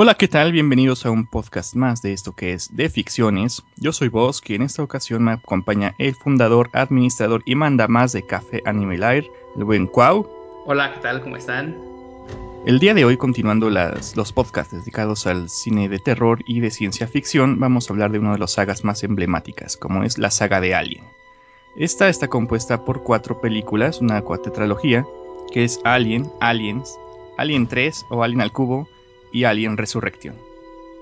Hola, ¿qué tal? Bienvenidos a un podcast más de esto que es de ficciones. Yo soy Vos, que en esta ocasión me acompaña el fundador, administrador y manda más de Café Animal Air, el buen Cuau. Hola, ¿qué tal? ¿Cómo están? El día de hoy, continuando los podcasts dedicados al cine de terror y de ciencia ficción, vamos a hablar de una de las sagas más emblemáticas, como es la saga de Alien. Esta está compuesta por cuatro películas, una cuatetralogía, que es Alien, Aliens, Alien 3 o Alien al Cubo, y Alien Resurrection.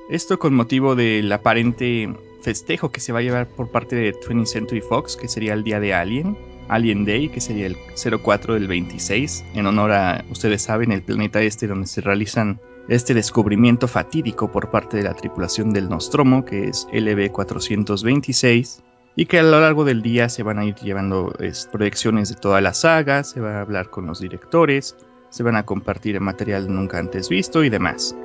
Esto con motivo del aparente festejo que se va a llevar por parte de 20th Century Fox, que sería el día de Alien, Alien Day, que sería el 04 del 26, en honor a, ustedes saben, el planeta este donde se realizan este descubrimiento fatídico por parte de la tripulación del Nostromo, que es LB426, y que a lo largo del día se van a ir llevando proyecciones de toda la saga, se va a hablar con los directores, se van a compartir material nunca antes visto y demás.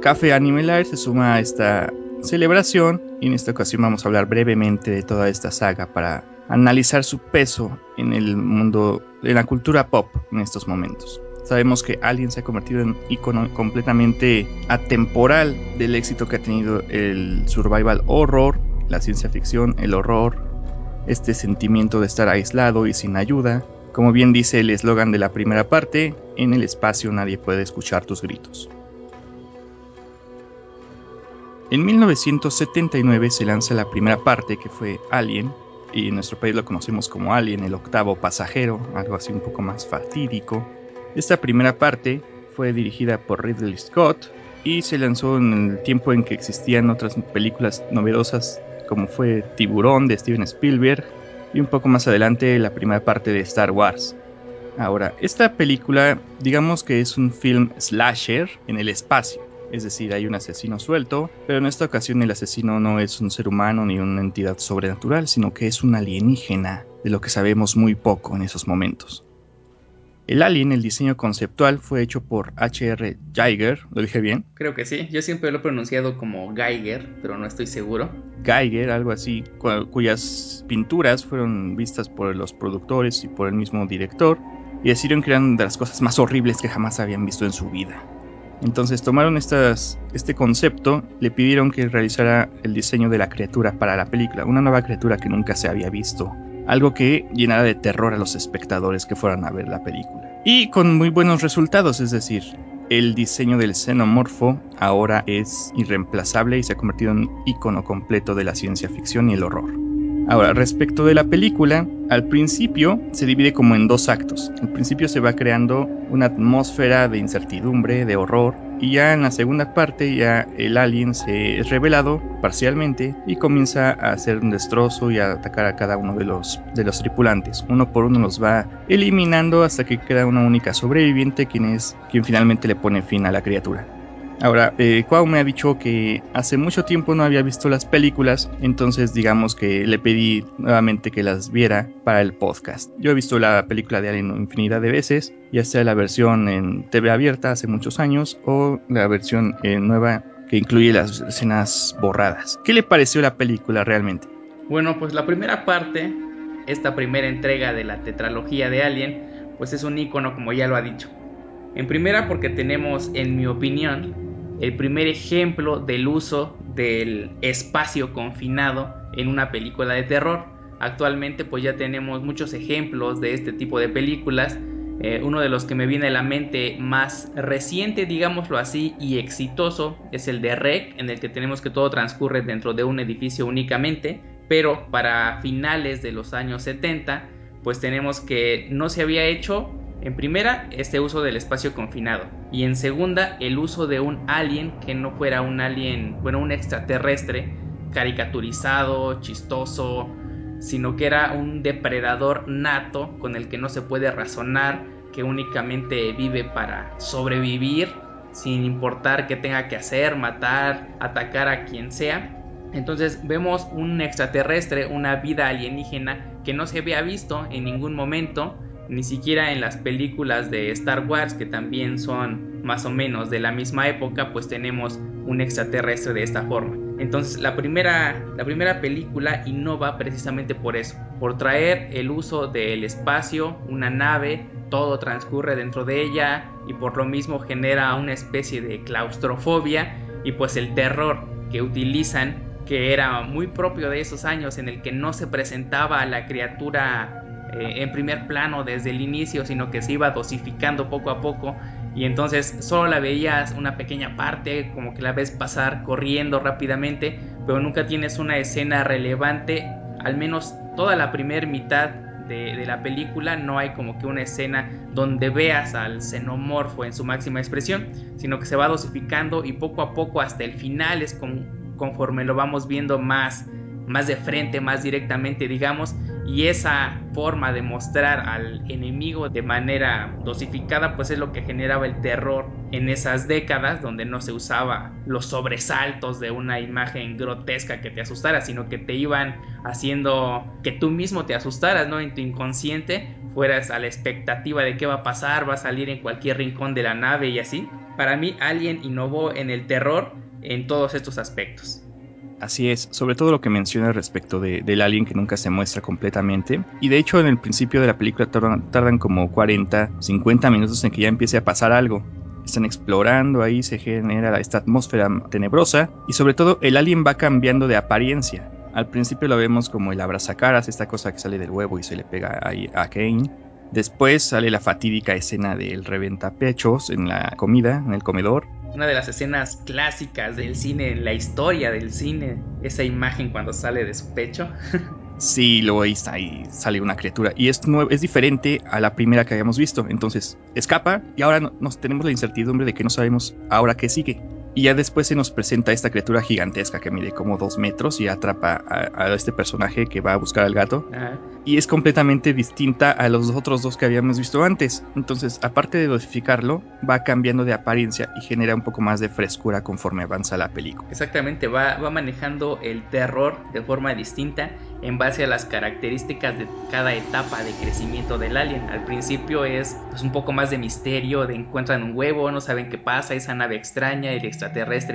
Café Animal se suma a esta celebración y en esta ocasión vamos a hablar brevemente de toda esta saga para analizar su peso en el mundo de la cultura pop en estos momentos. Sabemos que Alien se ha convertido en icono completamente atemporal del éxito que ha tenido el survival horror, la ciencia ficción, el horror, este sentimiento de estar aislado y sin ayuda, como bien dice el eslogan de la primera parte, en el espacio nadie puede escuchar tus gritos. En 1979 se lanza la primera parte que fue Alien, y en nuestro país lo conocemos como Alien, el octavo pasajero, algo así un poco más fatídico. Esta primera parte fue dirigida por Ridley Scott y se lanzó en el tiempo en que existían otras películas novedosas como fue Tiburón de Steven Spielberg y un poco más adelante la primera parte de Star Wars. Ahora, esta película digamos que es un film slasher en el espacio. Es decir, hay un asesino suelto, pero en esta ocasión el asesino no es un ser humano ni una entidad sobrenatural, sino que es un alienígena, de lo que sabemos muy poco en esos momentos. El Alien, el diseño conceptual, fue hecho por H.R. Geiger, ¿lo dije bien? Creo que sí, yo siempre lo he pronunciado como Geiger, pero no estoy seguro. Geiger, algo así, cuyas pinturas fueron vistas por los productores y por el mismo director, y decidieron que eran de las cosas más horribles que jamás habían visto en su vida. Entonces tomaron estas, este concepto, le pidieron que realizara el diseño de la criatura para la película, una nueva criatura que nunca se había visto algo que llenara de terror a los espectadores que fueran a ver la película. Y con muy buenos resultados, es decir, el diseño del xenomorfo ahora es irreemplazable y se ha convertido en un icono completo de la ciencia ficción y el horror. Ahora, respecto de la película, al principio se divide como en dos actos. Al principio se va creando una atmósfera de incertidumbre, de horror, y ya en la segunda parte ya el alien se es revelado parcialmente y comienza a hacer un destrozo y a atacar a cada uno de los, de los tripulantes. Uno por uno los va eliminando hasta que queda una única sobreviviente quien es quien finalmente le pone fin a la criatura. Ahora, eh, me ha dicho que hace mucho tiempo no había visto las películas, entonces digamos que le pedí nuevamente que las viera para el podcast. Yo he visto la película de Alien infinidad de veces, ya sea la versión en TV abierta hace muchos años o la versión eh, nueva que incluye las escenas borradas. ¿Qué le pareció la película realmente? Bueno, pues la primera parte, esta primera entrega de la tetralogía de Alien, pues es un icono como ya lo ha dicho. En primera porque tenemos, en mi opinión, el primer ejemplo del uso del espacio confinado en una película de terror. Actualmente pues ya tenemos muchos ejemplos de este tipo de películas. Eh, uno de los que me viene a la mente más reciente, digámoslo así, y exitoso es el de Rec, en el que tenemos que todo transcurre dentro de un edificio únicamente, pero para finales de los años 70, pues tenemos que no se había hecho en primera, este uso del espacio confinado. Y en segunda, el uso de un alien que no fuera un alien, bueno, un extraterrestre, caricaturizado, chistoso, sino que era un depredador nato con el que no se puede razonar, que únicamente vive para sobrevivir, sin importar qué tenga que hacer, matar, atacar a quien sea. Entonces vemos un extraterrestre, una vida alienígena que no se había visto en ningún momento ni siquiera en las películas de Star Wars, que también son más o menos de la misma época, pues tenemos un extraterrestre de esta forma. Entonces la primera, la primera película innova precisamente por eso, por traer el uso del espacio, una nave todo transcurre dentro de ella y por lo mismo genera una especie de claustrofobia y pues el terror que utilizan que era muy propio de esos años en el que no se presentaba a la criatura eh, en primer plano desde el inicio, sino que se iba dosificando poco a poco. Y entonces solo la veías una pequeña parte, como que la ves pasar corriendo rápidamente, pero nunca tienes una escena relevante, al menos toda la primera mitad de, la película no hay como que una escena donde veas al xenomorfo en su máxima expresión, sino que se va dosificando y poco a poco hasta el final es conforme lo vamos viendo más, más de frente, más directamente, digamos, y esa forma de mostrar al enemigo de manera dosificada pues es lo que generaba el terror en esas décadas donde no se usaba los sobresaltos de una imagen grotesca que te asustara sino que te iban haciendo que tú mismo te asustaras no en tu inconsciente fueras a la expectativa de qué va a pasar va a salir en cualquier rincón de la nave y así. Para mí alguien innovó en el terror en todos estos aspectos Así es, sobre todo lo que menciona respecto de, del alien que nunca se muestra completamente. Y de hecho en el principio de la película tardan, como 40, 50 minutos en que ya empiece a pasar algo. Están explorando, ahí se genera esta atmósfera tenebrosa y sobre todo el alien va cambiando de apariencia. Al principio lo vemos como el abrazacaras, esta cosa que sale del huevo y se le pega a Kane. Después sale la fatídica escena del reventapechos en la comida, en el comedor una de las escenas clásicas del cine, en la historia del cine, esa imagen cuando sale de su pecho. Sí, luego ahí, ahí sale una criatura. Y es, es diferente a la primera que habíamos visto. Entonces, escapa y ahora nos tenemos la incertidumbre de que no sabemos ahora qué sigue. Y ya después se nos presenta esta criatura gigantesca que mide como dos metros y atrapa a, este personaje que va a buscar al gato. Y es completamente distinta a los otros dos que habíamos visto antes. Entonces, aparte de dosificarlo, va cambiando de apariencia y genera un poco más de frescura conforme avanza la película. Exactamente, va, va manejando el terror de forma distinta en base a las características de cada etapa de crecimiento del alien. Al principio es pues, un poco más de misterio, de encuentran un huevo, no saben qué pasa, esa nave extraña, el extraterrestre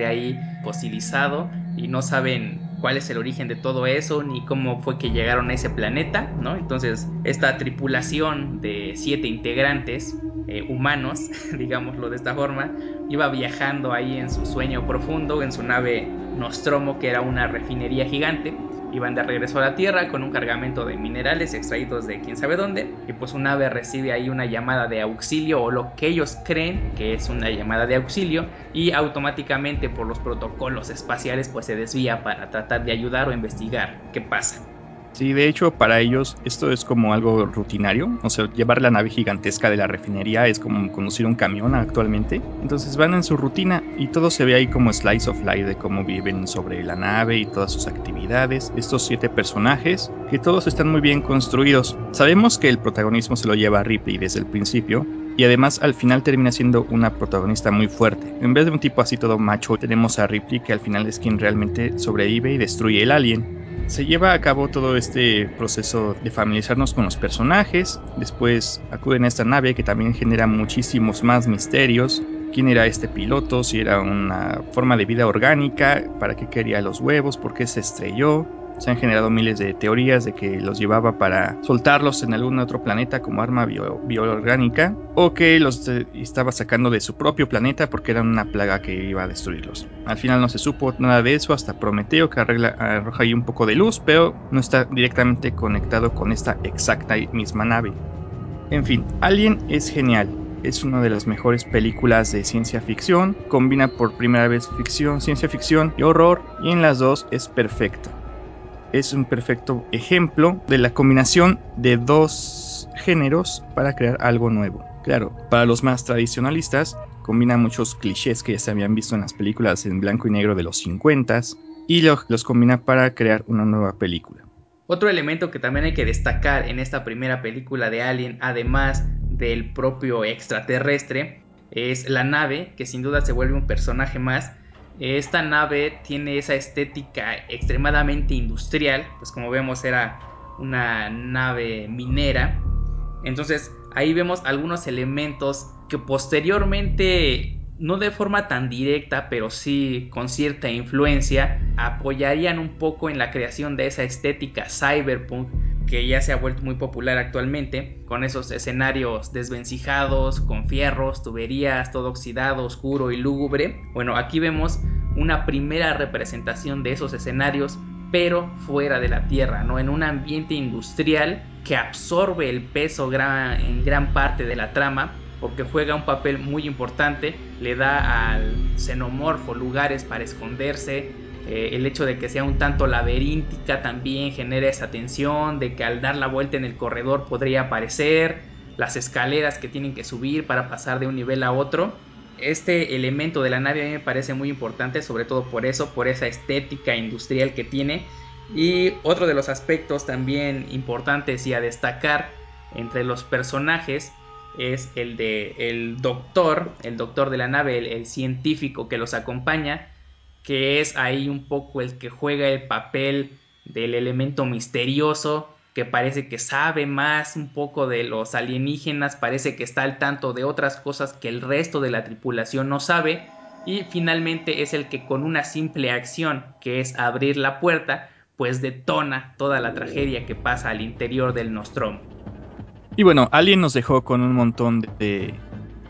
ahí fosilizado y no saben cuál es el origen de todo eso ni cómo fue que llegaron a ese planeta, ¿no? Entonces, esta tripulación de siete integrantes eh, humanos, digámoslo de esta forma, iba viajando ahí en su sueño profundo, en su nave Nostromo, que era una refinería gigante, iban de regreso a la Tierra con un cargamento de minerales extraídos de quién sabe dónde y pues un ave recibe ahí una llamada de auxilio o lo que ellos creen que es una llamada de auxilio y automáticamente por los protocolos espaciales pues se desvía para tratar de ayudar o investigar qué pasa. Sí, de hecho, para ellos esto es como algo rutinario. O sea, llevar la nave gigantesca de la refinería es como conducir un camión actualmente. Entonces van en su rutina y todo se ve ahí como slice of life de cómo viven sobre la nave y todas sus actividades. Estos siete personajes, que todos están muy bien construidos. Sabemos que el protagonismo se lo lleva a Ripley desde el principio, y además al final termina siendo una protagonista muy fuerte. En vez de un tipo así todo macho, tenemos a Ripley que al final es quien realmente sobrevive y destruye el alien. Se lleva a cabo todo este proceso de familiarizarnos con los personajes, después acuden a esta nave que también genera muchísimos más misterios, quién era este piloto, si era una forma de vida orgánica, para qué quería los huevos, por qué se estrelló, se han generado miles de teorías de que los llevaba para soltarlos en algún otro planeta como arma bioorgánica o que los estaba sacando de su propio planeta porque era una plaga que iba a destruirlos. Al final no se supo nada de eso hasta Prometeo que arregla, arroja ahí un poco de luz, pero no está directamente conectado con esta exacta misma nave. En fin, Alien es genial, es una de las mejores películas de ciencia ficción. Combina por primera vez ficción, ciencia ficción y horror, y en las dos es perfecto es un perfecto ejemplo de la combinación de dos géneros para crear algo nuevo. Claro, para los más tradicionalistas, combina muchos clichés que ya se habían visto en las películas en blanco y negro de los 50 y los combina para crear una nueva película. Otro elemento que también hay que destacar en esta primera película de Alien, además del propio extraterrestre, es la nave, que sin duda se vuelve un personaje más esta nave tiene esa estética extremadamente industrial, pues como vemos era una nave minera. Entonces ahí vemos algunos elementos que posteriormente, no de forma tan directa, pero sí con cierta influencia, apoyarían un poco en la creación de esa estética cyberpunk que ya se ha vuelto muy popular actualmente, con esos escenarios desvencijados, con fierros, tuberías, todo oxidado, oscuro y lúgubre. Bueno, aquí vemos una primera representación de esos escenarios, pero fuera de la Tierra, ¿no? En un ambiente industrial que absorbe el peso en gran parte de la trama, porque juega un papel muy importante, le da al xenomorfo lugares para esconderse, eh, el hecho de que sea un tanto laberíntica también genera esa tensión, de que al dar la vuelta en el corredor podría aparecer, las escaleras que tienen que subir para pasar de un nivel a otro. Este elemento de la nave a mí me parece muy importante, sobre todo por eso, por esa estética industrial que tiene. Y otro de los aspectos también importantes y a destacar entre los personajes es el de el doctor, el doctor de la nave, el científico que los acompaña, que es ahí un poco el que juega el papel del elemento misterioso, que parece que sabe más un poco de los alienígenas, parece que está al tanto de otras cosas que el resto de la tripulación no sabe, y finalmente es el que con una simple acción, que es abrir la puerta, pues detona toda la tragedia que pasa al interior del Nostromo. Y bueno, Alien nos dejó con un montón de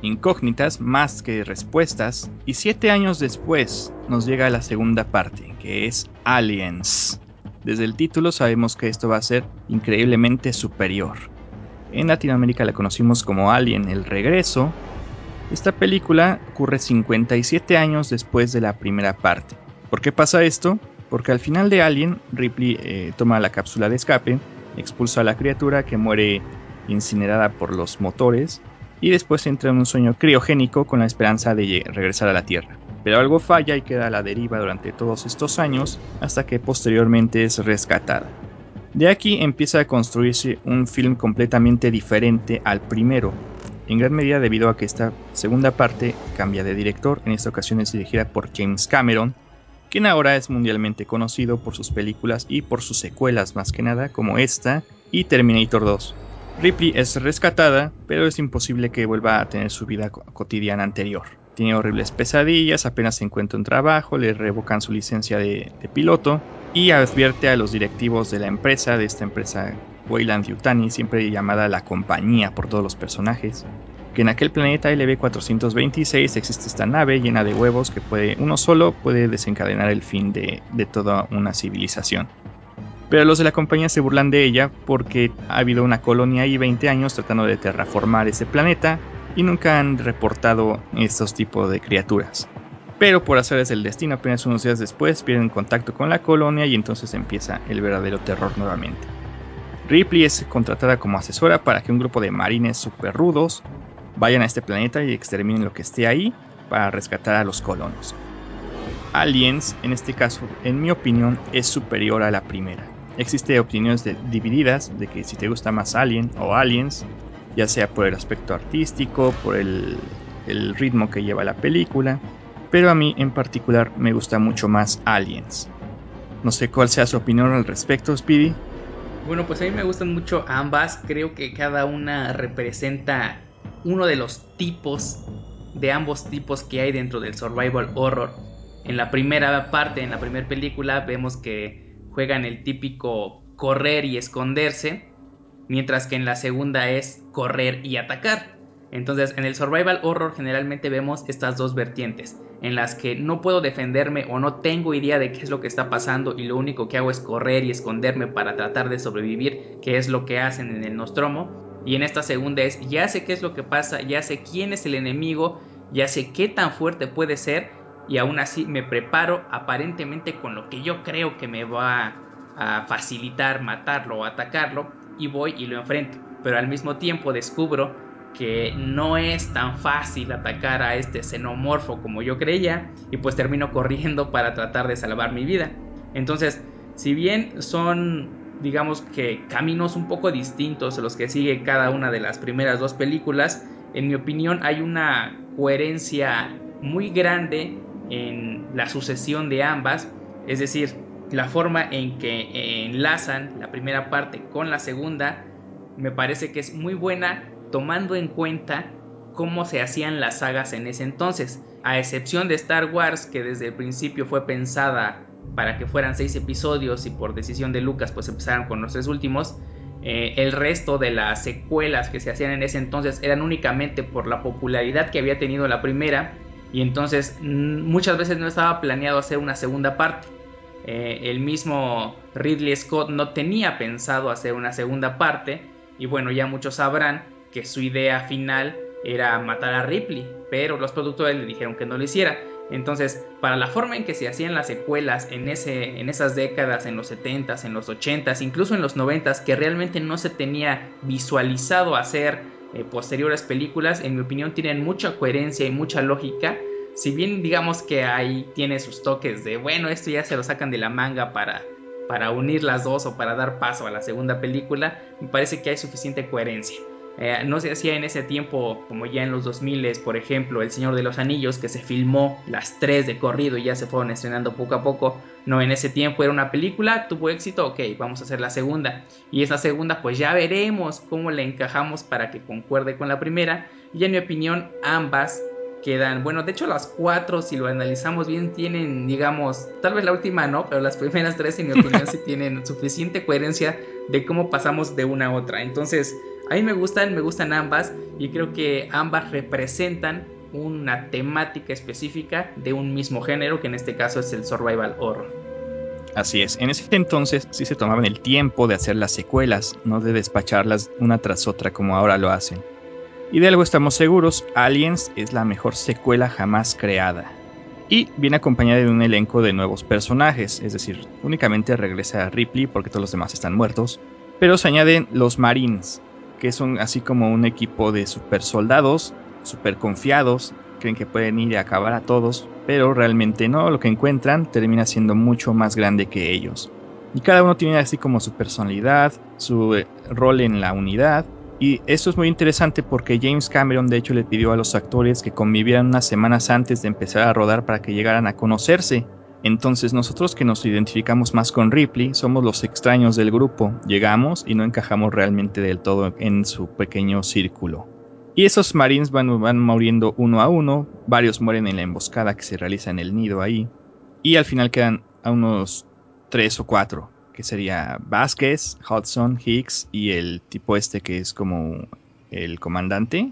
incógnitas más que respuestas, y siete años después nos llega la segunda parte, que es Aliens. Desde el título sabemos que esto va a ser increíblemente superior. En Latinoamérica la conocimos como Alien el Regreso. Esta película ocurre 57 años después de la primera parte. ¿Por qué pasa esto? Porque al final de Alien, Ripley eh, toma la cápsula de escape, expulsa a la criatura que muere incinerada por los motores y después entra en un sueño criogénico con la esperanza de regresar a la Tierra. Pero algo falla y queda a la deriva durante todos estos años hasta que posteriormente es rescatada. De aquí empieza a construirse un film completamente diferente al primero, en gran medida debido a que esta segunda parte cambia de director, en esta ocasión es dirigida por James Cameron, quien ahora es mundialmente conocido por sus películas y por sus secuelas más que nada, como esta y Terminator 2. Ripley es rescatada, pero es imposible que vuelva a tener su vida cotidiana anterior. Tiene horribles pesadillas, apenas encuentra un trabajo, le revocan su licencia de, piloto y advierte a los directivos de la empresa, de esta empresa Weyland Yutani, siempre llamada la compañía por todos los personajes, que en aquel planeta LB426 existe esta nave llena de huevos que puede, uno solo puede desencadenar el fin de toda una civilización. Pero los de la compañía se burlan de ella porque ha habido una colonia ahí 20 años tratando de terraformar ese planeta y nunca han reportado estos tipos de criaturas. Pero por hacerles el destino, apenas unos días después pierden contacto con la colonia y entonces empieza el verdadero terror nuevamente. Ripley es contratada como asesora para que un grupo de marines super rudos vayan a este planeta y exterminen lo que esté ahí para rescatar a los colonos. Aliens, en este caso, en mi opinión, es superior a la primera. Existe opiniones divididas de que si te gusta más Alien o Aliens, ya sea por el aspecto artístico, por el, el ritmo que lleva la película, pero a mí en particular me gusta mucho más Aliens. No sé cuál sea su opinión al respecto, Speedy. Bueno, pues a mí me gustan mucho ambas. Creo que cada una representa uno de los tipos de ambos tipos que hay dentro del survival horror. En la primera parte, en la primera película, vemos que juegan el típico correr y esconderse, mientras que en la segunda es correr y atacar. Entonces, en el survival horror generalmente vemos estas dos vertientes, en las que no puedo defenderme o no tengo idea de qué es lo que está pasando y lo único que hago es correr y esconderme para tratar de sobrevivir, que es lo que hacen en el Nostromo. Y en esta segunda es, ya sé qué es lo que pasa, ya sé quién es el enemigo, ya sé qué tan fuerte puede ser y aún así me preparo aparentemente con lo que yo creo que me va a facilitar matarlo o atacarlo y voy y lo enfrento. Pero al mismo tiempo descubro que no es tan fácil atacar a este xenomorfo como yo creía y pues termino corriendo para tratar de salvar mi vida. Entonces, si bien son digamos que caminos un poco distintos los que sigue cada una de las primeras dos películas, en mi opinión hay una coherencia muy grande en la sucesión de ambas, es decir, la forma en que enlazan la primera parte con la segunda, me parece que es muy buena tomando en cuenta cómo se hacían las sagas en ese entonces, a excepción de Star Wars que desde el principio fue pensada para que fueran seis episodios y por decisión de Lucas pues empezaron con los tres últimos. Eh, el resto de las secuelas que se hacían en ese entonces eran únicamente por la popularidad que había tenido la primera y entonces mm, muchas veces no estaba planeado hacer una segunda parte. Eh, el mismo Ridley Scott no tenía pensado hacer una segunda parte y bueno ya muchos sabrán que su idea final era matar a Ripley, pero los productores le dijeron que no lo hiciera. Entonces, para la forma en que se hacían las secuelas en, ese, en esas décadas, en los 70s, en los 80s, incluso en los 90s, que realmente no se tenía visualizado hacer eh, posteriores películas, en mi opinión tienen mucha coherencia y mucha lógica. Si bien digamos que ahí tiene sus toques de, bueno, esto ya se lo sacan de la manga para, para unir las dos o para dar paso a la segunda película, me parece que hay suficiente coherencia. Eh, no se hacía en ese tiempo como ya en los 2000, por ejemplo, El Señor de los Anillos, que se filmó las tres de corrido y ya se fueron estrenando poco a poco. No, en ese tiempo era una película, tuvo éxito, ok, vamos a hacer la segunda. Y esa segunda, pues ya veremos cómo la encajamos para que concuerde con la primera. Y en mi opinión, ambas quedan, bueno, de hecho las cuatro, si lo analizamos bien, tienen, digamos, tal vez la última no, pero las primeras tres, en mi opinión, sí tienen suficiente coherencia de cómo pasamos de una a otra. Entonces, a mí me gustan, me gustan ambas y creo que ambas representan una temática específica de un mismo género, que en este caso es el survival horror. Así es, en ese entonces sí se tomaban el tiempo de hacer las secuelas, no de despacharlas una tras otra como ahora lo hacen. Y de algo estamos seguros, Aliens es la mejor secuela jamás creada. Y viene acompañada de un elenco de nuevos personajes, es decir, únicamente regresa a Ripley porque todos los demás están muertos, pero se añaden los Marines, que son así como un equipo de super soldados, super confiados, creen que pueden ir a acabar a todos, pero realmente no, lo que encuentran termina siendo mucho más grande que ellos. Y cada uno tiene así como su personalidad, su eh, rol en la unidad, y esto es muy interesante porque James Cameron de hecho le pidió a los actores que convivieran unas semanas antes de empezar a rodar para que llegaran a conocerse. Entonces nosotros que nos identificamos más con Ripley somos los extraños del grupo, llegamos y no encajamos realmente del todo en su pequeño círculo. Y esos marines van, van muriendo uno a uno, varios mueren en la emboscada que se realiza en el nido ahí, y al final quedan a unos tres o cuatro, que sería Vázquez, Hudson, Hicks y el tipo este que es como el comandante,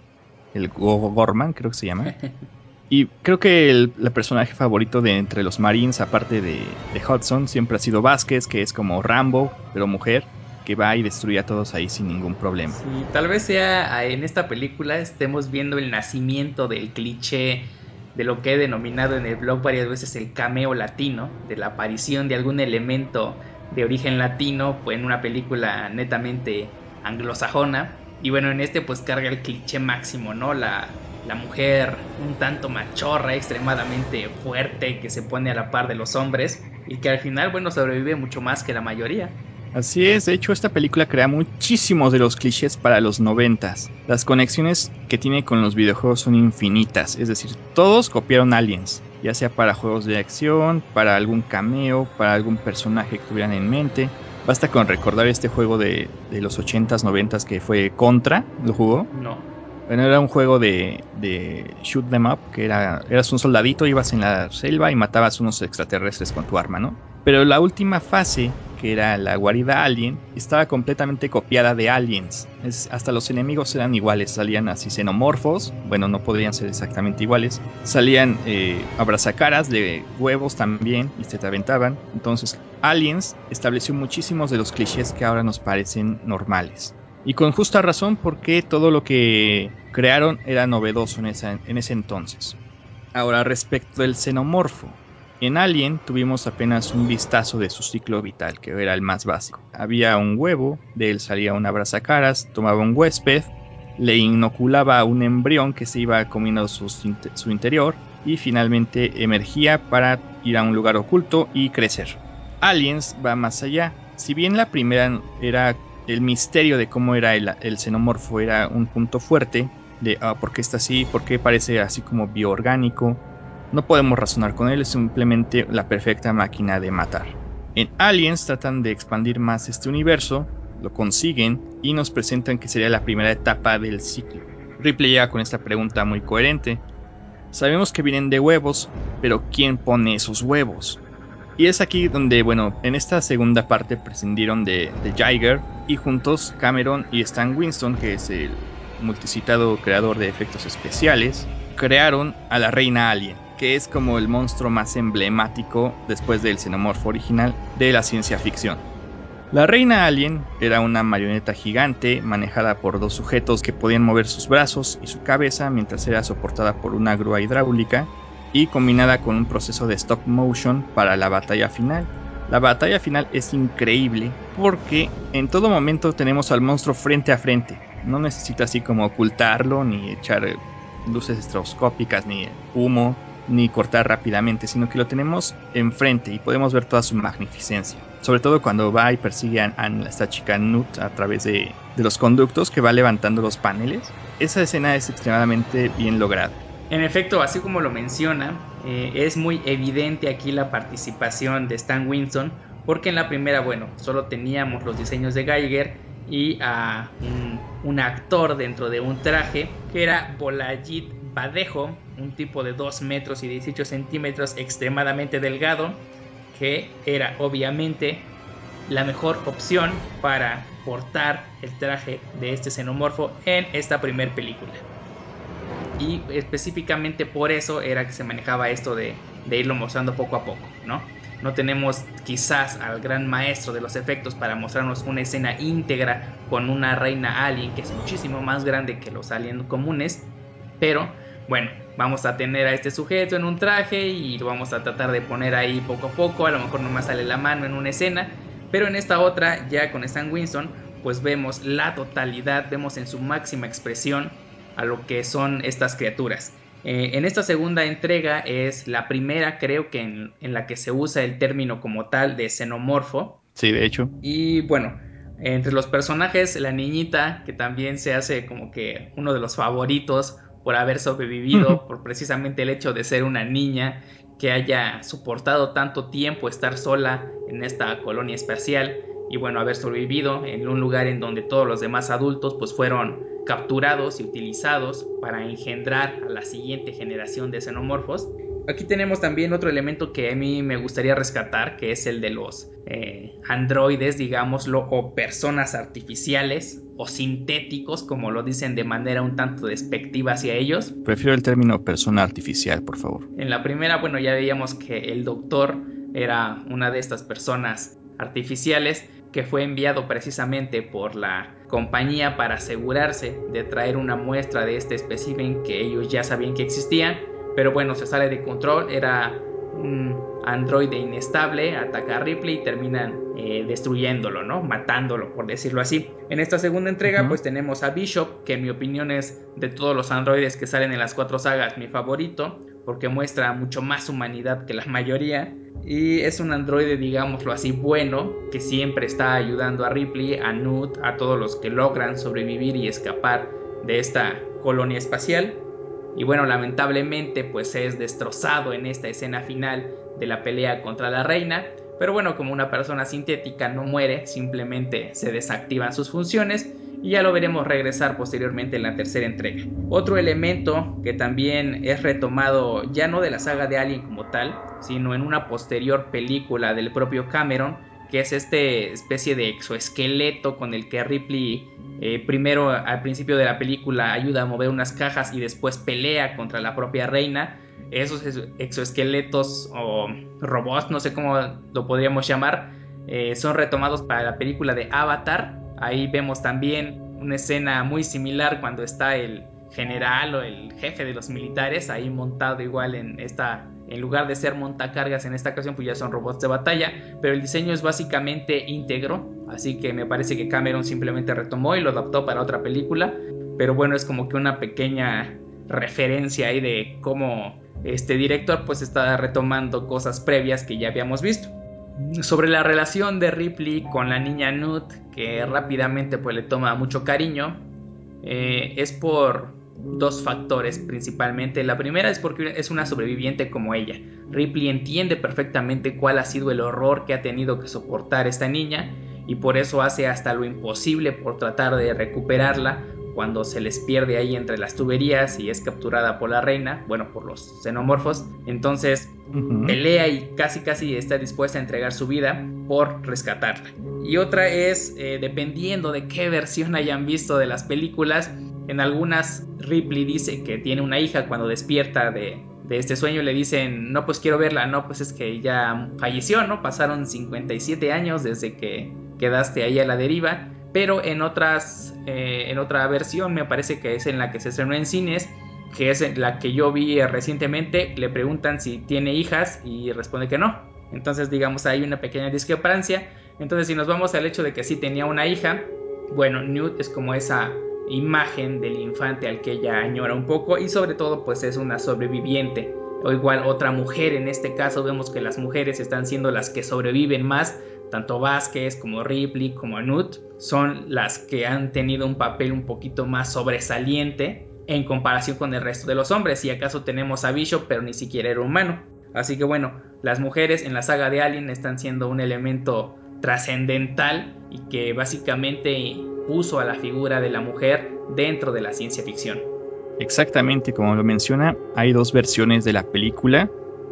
el Gorman creo que se llama. Y creo que el, personaje favorito de entre los Marines, aparte de, Hudson, siempre ha sido Vázquez, que es como Rambo, pero mujer, que va y destruye a todos ahí sin ningún problema. Sí, tal vez sea ah, en esta película estemos viendo el nacimiento del cliché de lo que he denominado en el blog varias veces el cameo latino, de la aparición de algún elemento de origen latino pues, en una película netamente anglosajona. Y bueno, en este pues carga el cliché máximo, ¿no? La, la mujer un tanto machorra, extremadamente fuerte, que se pone a la par de los hombres y que al final, bueno, sobrevive mucho más que la mayoría. Así es, de hecho esta película crea muchísimos de los clichés para los noventas. Las conexiones que tiene con los videojuegos son infinitas, es decir, todos copiaron Aliens, ya sea para juegos de acción, para algún cameo, para algún personaje que tuvieran en mente. Basta con recordar este juego de, de los 80s, 90s que fue Contra, ¿lo jugó? No. Era un juego de, shoot them up, que era, eras un soldadito, ibas en la selva y matabas unos extraterrestres con tu arma, ¿no? Pero la última fase, que era la guarida alien, estaba completamente copiada de aliens. Hasta los enemigos eran iguales, salían así xenomorfos, bueno, no podrían ser exactamente iguales. Salían eh, abrazacaras de huevos también y se te aventaban. Entonces, Aliens estableció muchísimos de los clichés que ahora nos parecen normales. Y con justa razón porque todo lo que crearon era novedoso en, en ese entonces. Ahora respecto del xenomorfo. En Alien tuvimos apenas un vistazo de su ciclo vital, que era el más básico. Había un huevo, de él salía una caras, tomaba un huésped, le inoculaba un embrión que se iba comiendo su, su interior y finalmente emergía para ir a un lugar oculto y crecer. Aliens va más allá. Si bien la primera era el misterio de cómo era el, xenomorfo era un punto fuerte de ah, por qué está así, por qué parece así como bioorgánico. No podemos razonar con él, es simplemente la perfecta máquina de matar. En Aliens tratan de expandir más este universo, lo consiguen y nos presentan que sería la primera etapa del ciclo. Ripley llega con esta pregunta muy coherente. Sabemos que vienen de huevos, pero ¿quién pone esos huevos? Y es aquí donde, bueno, en esta segunda parte prescindieron de, de Jiger y juntos Cameron y Stan Winston, que es el multicitado creador de efectos especiales, crearon a la reina alien, que es como el monstruo más emblemático después del xenomorfo original de la ciencia ficción. La reina alien era una marioneta gigante manejada por dos sujetos que podían mover sus brazos y su cabeza mientras era soportada por una grúa hidráulica y combinada con un proceso de stop motion para la batalla final. La batalla final es increíble porque en todo momento tenemos al monstruo frente a frente. No necesita así como ocultarlo ni echar luces estroboscópicas ni humo ni cortar rápidamente, sino que lo tenemos enfrente y podemos ver toda su magnificencia. Sobre todo cuando va y persigue a, esta chica Nut a través de, los conductos que va levantando los paneles. Esa escena es extremadamente bien lograda. En efecto, así como lo menciona, eh, es muy evidente aquí la participación de Stan Winston, porque en la primera, bueno, solo teníamos los diseños de Geiger y a un, actor dentro de un traje que era Bolajit Badejo, un tipo de 2 metros y 18 centímetros extremadamente delgado, que era obviamente la mejor opción para portar el traje de este xenomorfo en esta primera película. Y específicamente por eso era que se manejaba esto de, irlo mostrando poco a poco, ¿no? No tenemos quizás al gran maestro de los efectos para mostrarnos una escena íntegra con una reina alien que es muchísimo más grande que los aliens comunes, pero bueno, vamos a tener a este sujeto en un traje y lo vamos a tratar de poner ahí poco a poco, a lo mejor nomás sale la mano en una escena, pero en esta otra, ya con Stan Winston, pues vemos la totalidad, vemos en su máxima expresión a lo que son estas criaturas. Eh, en esta segunda entrega es la primera, creo que en, en, la que se usa el término como tal de xenomorfo. Sí, de hecho. Y bueno, entre los personajes, la niñita, que también se hace como que uno de los favoritos por haber sobrevivido, por precisamente el hecho de ser una niña que haya soportado tanto tiempo estar sola en esta colonia espacial y bueno, haber sobrevivido en un lugar en donde todos los demás adultos pues fueron capturados y utilizados para engendrar a la siguiente generación de xenomorfos. Aquí tenemos también otro elemento que a mí me gustaría rescatar, que es el de los eh, androides, digámoslo, o personas artificiales o sintéticos, como lo dicen de manera un tanto despectiva hacia ellos. Prefiero el término persona artificial, por favor. En la primera, bueno, ya veíamos que el doctor era una de estas personas artificiales que fue enviado precisamente por la compañía para asegurarse de traer una muestra de este espécimen que ellos ya sabían que existía, pero bueno, se sale de control, era un androide inestable, ataca a Ripley y terminan eh, destruyéndolo, ¿no? Matándolo, por decirlo así. En esta segunda entrega, pues tenemos a Bishop, que en mi opinión es de todos los androides que salen en las cuatro sagas mi favorito, porque muestra mucho más humanidad que la mayoría. Y es un androide, digámoslo así, bueno, que siempre está ayudando a Ripley, a Newt, a todos los que logran sobrevivir y escapar de esta colonia espacial. Y bueno, lamentablemente pues es destrozado en esta escena final de la pelea contra la reina. Pero bueno, como una persona sintética no muere, simplemente se desactivan sus funciones y ya lo veremos regresar posteriormente en la tercera entrega. Otro elemento que también es retomado ya no de la saga de Alien como tal, sino en una posterior película del propio Cameron, que es este especie de exoesqueleto con el que Ripley eh, primero al principio de la película ayuda a mover unas cajas y después pelea contra la propia reina. Esos exoesqueletos o robots, no sé cómo lo podríamos llamar, eh, son retomados para la película de Avatar, Ahí vemos también una escena muy similar cuando está el general o el jefe de los militares ahí montado igual en esta en lugar de ser montacargas en esta ocasión pues ya son robots de batalla. Pero el diseño es básicamente íntegro así que me parece que Cameron simplemente retomó y lo adaptó para otra película. Pero bueno es como que una pequeña referencia ahí de cómo este director pues está retomando cosas previas que ya habíamos visto sobre la relación de Ripley con la niña Nut, que rápidamente pues le toma mucho cariño, eh, es por dos factores principalmente. La primera es porque es una sobreviviente como ella. Ripley entiende perfectamente cuál ha sido el horror que ha tenido que soportar esta niña y por eso hace hasta lo imposible por tratar de recuperarla cuando se les pierde ahí entre las tuberías y es capturada por la reina, bueno, por los xenomorfos. Entonces pelea y casi casi está dispuesta a entregar su vida por rescatarla. Y otra es, eh, dependiendo de qué versión hayan visto de las películas, en algunas Ripley dice que tiene una hija cuando despierta de, de este sueño le dicen, no, pues quiero verla, no, pues es que ya falleció, ¿no? Pasaron 57 años desde que quedaste ahí a la deriva, pero en otras, eh, en otra versión me parece que es en la que se estrenó en cines, que es la que yo vi recientemente, le preguntan si tiene hijas y responde que no. Entonces, digamos, hay una pequeña discrepancia. Entonces, si nos vamos al hecho de que sí tenía una hija, bueno, Newt es como esa imagen del infante al que ella añora un poco y sobre todo pues es una sobreviviente o igual otra mujer en este caso vemos que las mujeres están siendo las que sobreviven más tanto Vázquez como Ripley como Newt son las que han tenido un papel un poquito más sobresaliente en comparación con el resto de los hombres si acaso tenemos a Bishop pero ni siquiera era humano así que bueno las mujeres en la saga de Alien están siendo un elemento trascendental y que básicamente puso a la figura de la mujer dentro de la ciencia ficción. Exactamente, como lo menciona, hay dos versiones de la película.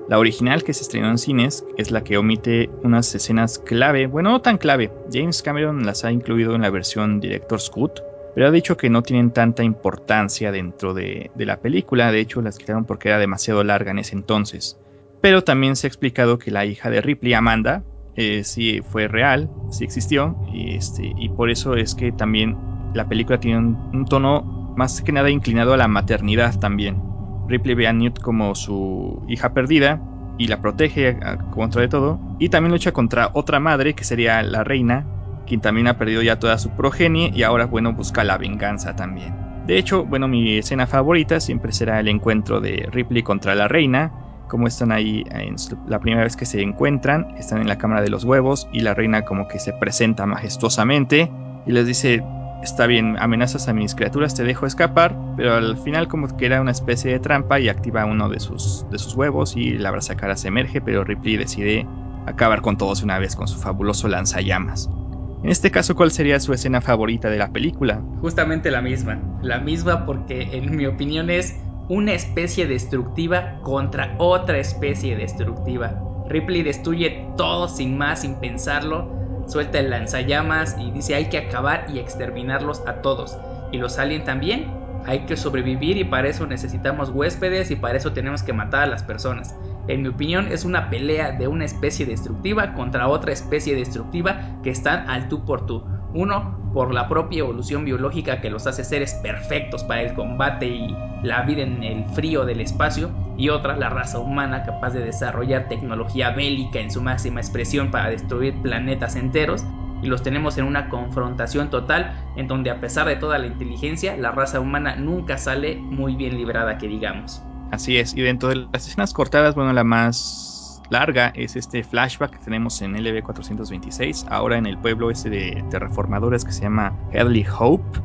La original que se estrenó en cines es la que omite unas escenas clave, bueno, no tan clave. James Cameron las ha incluido en la versión Director's Cut, pero ha dicho que no tienen tanta importancia dentro de, la película. De hecho, las quitaron porque era demasiado larga en ese entonces. Pero también se ha explicado que la hija de Ripley, Amanda, eh, sí fue real, sí existió, este, y por eso es que también la película tiene un, tono más que nada inclinado a la maternidad también. Ripley ve a Newt como su hija perdida y la protege contra de todo, y también lucha contra otra madre que sería la reina, quien también ha perdido ya toda su progenie y ahora, bueno, busca la venganza también. De hecho, bueno, mi escena favorita siempre será el encuentro de Ripley contra la reina, como están ahí en la primera vez que se encuentran, están en la cámara de los huevos y la reina como que se presenta majestuosamente y les dice, está bien, amenazas a mis criaturas, te dejo escapar, pero al final como que era una especie de trampa y activa uno de sus, de sus huevos y la cara se emerge, pero Ripley decide acabar con todos una vez con su fabuloso lanzallamas. En este caso, ¿cuál sería su escena favorita de la película? Justamente la misma, la misma porque en mi opinión es una especie destructiva contra otra especie destructiva. Ripley destruye todo sin más, sin pensarlo, suelta el lanzallamas y dice hay que acabar y exterminarlos a todos. Y los aliens también, hay que sobrevivir y para eso necesitamos huéspedes y para eso tenemos que matar a las personas. En mi opinión es una pelea de una especie destructiva contra otra especie destructiva que están al tú por tú. Uno, por la propia evolución biológica que los hace seres perfectos para el combate y la vida en el frío del espacio. Y otra, la raza humana capaz de desarrollar tecnología bélica en su máxima expresión para destruir planetas enteros. Y los tenemos en una confrontación total en donde a pesar de toda la inteligencia, la raza humana nunca sale muy bien librada que digamos. Así es, y dentro de las escenas cortadas, bueno, la más larga es este flashback que tenemos en LB426, ahora en el pueblo ese de terraformadores que se llama Headley Hope.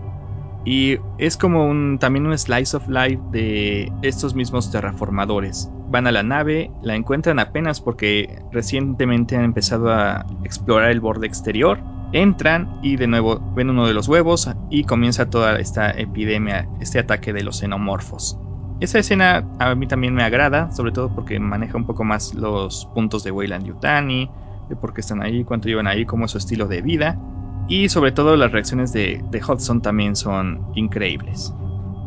Y es como un, también un slice of life de estos mismos terraformadores. Van a la nave, la encuentran apenas porque recientemente han empezado a explorar el borde exterior. Entran y de nuevo ven uno de los huevos y comienza toda esta epidemia, este ataque de los xenomorfos. Esa escena a mí también me agrada, sobre todo porque maneja un poco más los puntos de Weyland Yutani, de por qué están ahí, cuánto llevan ahí, cómo es su estilo de vida. Y sobre todo las reacciones de, de Hudson también son increíbles.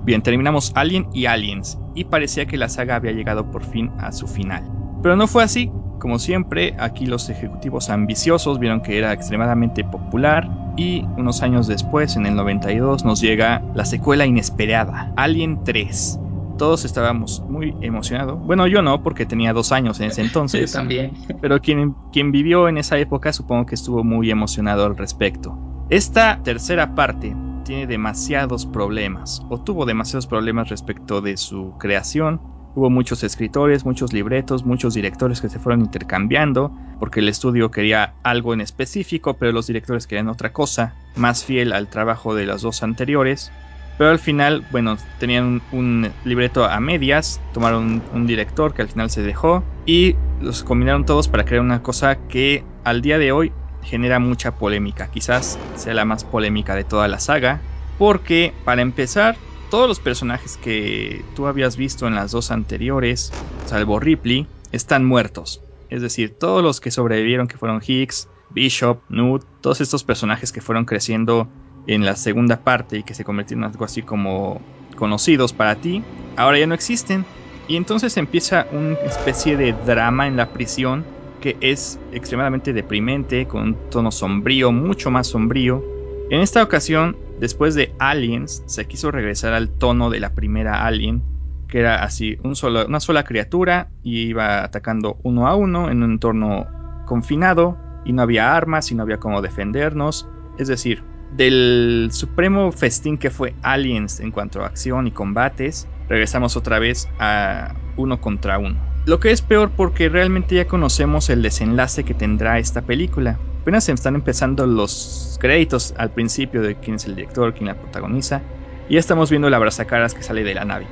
Bien, terminamos Alien y Aliens, y parecía que la saga había llegado por fin a su final. Pero no fue así. Como siempre, aquí los ejecutivos ambiciosos vieron que era extremadamente popular y unos años después, en el 92, nos llega la secuela inesperada, Alien 3 todos estábamos muy emocionados. Bueno, yo no, porque tenía dos años en ese entonces. yo también. Pero quien, quien vivió en esa época supongo que estuvo muy emocionado al respecto. Esta tercera parte tiene demasiados problemas, o tuvo demasiados problemas respecto de su creación. Hubo muchos escritores, muchos libretos, muchos directores que se fueron intercambiando, porque el estudio quería algo en específico, pero los directores querían otra cosa, más fiel al trabajo de los dos anteriores. Pero al final, bueno, tenían un, libreto a medias, tomaron un, director que al final se dejó y los combinaron todos para crear una cosa que al día de hoy genera mucha polémica. Quizás sea la más polémica de toda la saga. Porque, para empezar, todos los personajes que tú habías visto en las dos anteriores, salvo Ripley, están muertos. Es decir, todos los que sobrevivieron, que fueron Higgs, Bishop, Newt, todos estos personajes que fueron creciendo en la segunda parte y que se convirtieron en algo así como conocidos para ti, ahora ya no existen. Y entonces empieza una especie de drama en la prisión que es extremadamente deprimente, con un tono sombrío, mucho más sombrío. En esta ocasión, después de Aliens, se quiso regresar al tono de la primera Alien, que era así, un solo, una sola criatura y iba atacando uno a uno en un entorno confinado y no había armas y no había cómo defendernos. Es decir, del supremo festín que fue Aliens en cuanto a acción y combates, regresamos otra vez a uno contra uno. Lo que es peor porque realmente ya conocemos el desenlace que tendrá esta película. Apenas están empezando los créditos al principio de quién es el director, quién la protagoniza, y ya estamos viendo la brazacaras que sale de la nave.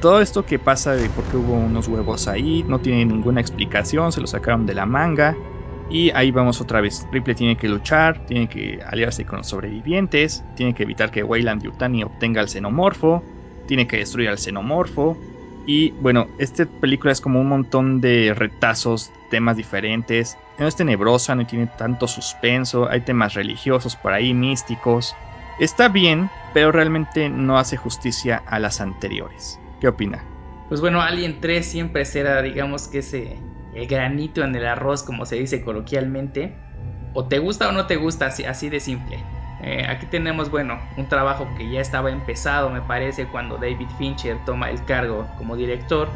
Todo esto que pasa de por qué hubo unos huevos ahí no tiene ninguna explicación, se lo sacaron de la manga. Y ahí vamos otra vez. Ripley tiene que luchar, tiene que aliarse con los sobrevivientes, tiene que evitar que Wayland Yutani obtenga el xenomorfo, tiene que destruir al xenomorfo. Y bueno, esta película es como un montón de retazos, temas diferentes. No es tenebrosa, no tiene tanto suspenso, hay temas religiosos por ahí, místicos. Está bien, pero realmente no hace justicia a las anteriores. ¿Qué opina? Pues bueno, Alien 3 siempre será, digamos que ese el granito en el arroz, como se dice coloquialmente. O te gusta o no te gusta, así, de simple. Eh, aquí tenemos, bueno, un trabajo que ya estaba empezado, me parece, cuando David Fincher toma el cargo como director.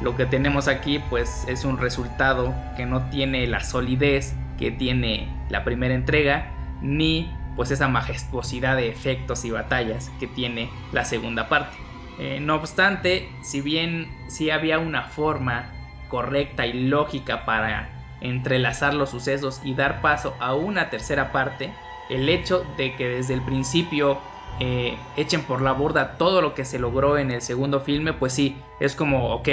Lo que tenemos aquí, pues, es un resultado que no tiene la solidez que tiene la primera entrega, ni pues esa majestuosidad de efectos y batallas que tiene la segunda parte. Eh, no obstante, si bien sí había una forma correcta y lógica para entrelazar los sucesos y dar paso a una tercera parte, el hecho de que desde el principio eh, echen por la borda todo lo que se logró en el segundo filme, pues sí, es como, ok,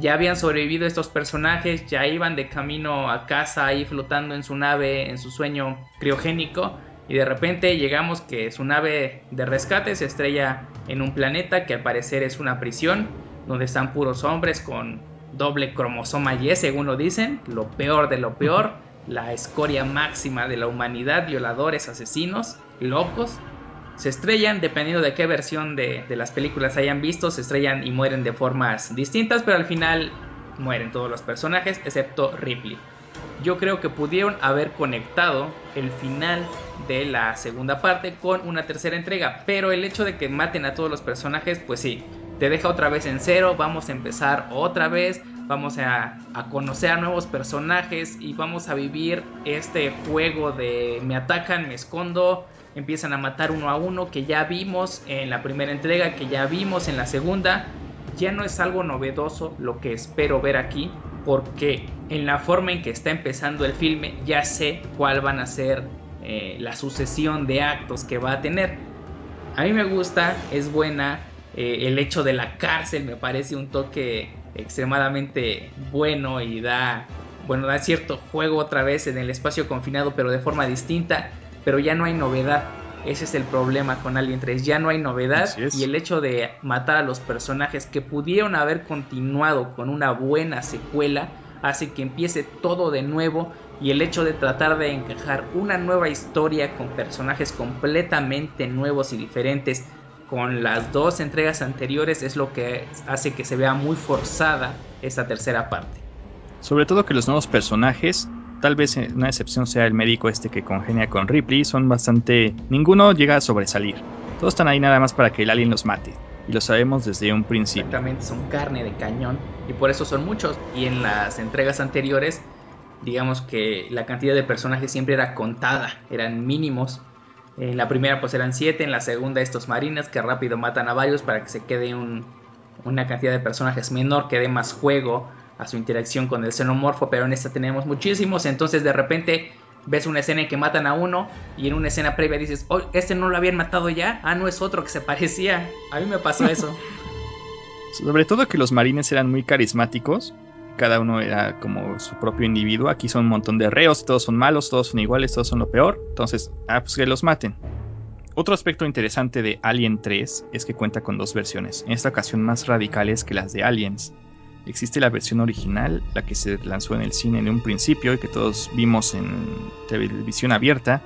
ya habían sobrevivido estos personajes, ya iban de camino a casa ahí flotando en su nave, en su sueño criogénico, y de repente llegamos que su nave de rescate se estrella en un planeta que al parecer es una prisión, donde están puros hombres con doble cromosoma Y, según lo dicen, lo peor de lo peor, la escoria máxima de la humanidad, violadores, asesinos, locos. Se estrellan, dependiendo de qué versión de, las películas hayan visto, se estrellan y mueren de formas distintas, pero al final mueren todos los personajes, excepto Ripley. Yo creo que pudieron haber conectado el final de la segunda parte con una tercera entrega, pero el hecho de que maten a todos los personajes, pues sí, te deja otra vez en cero, vamos a empezar otra vez, vamos a, conocer a nuevos personajes y vamos a vivir este juego de me atacan, me escondo, empiezan a matar uno a uno que ya vimos en la primera entrega, que ya vimos en la segunda. Ya no es algo novedoso lo que espero ver aquí, porque en la forma en que está empezando el filme ya sé cuál van a ser eh, la sucesión de actos que va a tener. A mí me gusta, es buena, eh, el hecho de la cárcel me parece un toque extremadamente bueno y da, bueno, da cierto juego otra vez en el espacio confinado, pero de forma distinta, pero ya no hay novedad. Ese es el problema con Alien 3, ya no hay novedad. Y el hecho de matar a los personajes que pudieron haber continuado con una buena secuela hace que empiece todo de nuevo. Y el hecho de tratar de encajar una nueva historia con personajes completamente nuevos y diferentes con las dos entregas anteriores es lo que hace que se vea muy forzada esta tercera parte. Sobre todo que los nuevos personajes, tal vez una excepción sea el médico este que congenia con Ripley, son bastante... ninguno llega a sobresalir. Todos están ahí nada más para que el alien los mate. Y lo sabemos desde un principio. Exactamente, son carne de cañón. Y por eso son muchos. Y en las entregas anteriores, digamos que la cantidad de personajes siempre era contada. Eran mínimos. En la primera pues eran siete, en la segunda estos marines que rápido matan a varios para que se quede una cantidad de personajes menor, que dé más juego a su interacción con el xenomorfo, pero en esta tenemos muchísimos, entonces de repente ves una escena en que matan a uno y en una escena previa dices, oh, este no lo habían matado ya, ah, no es otro que se parecía, a mí me pasó eso. Sobre todo que los marines eran muy carismáticos, cada uno era como su propio individuo. Aquí son un montón de reos, todos son malos, todos son iguales, todos son lo peor. Entonces, ah, pues que los maten. Otro aspecto interesante de Alien 3 es que cuenta con dos versiones, en esta ocasión más radicales que las de Aliens. Existe la versión original, la que se lanzó en el cine en un principio y que todos vimos en televisión abierta,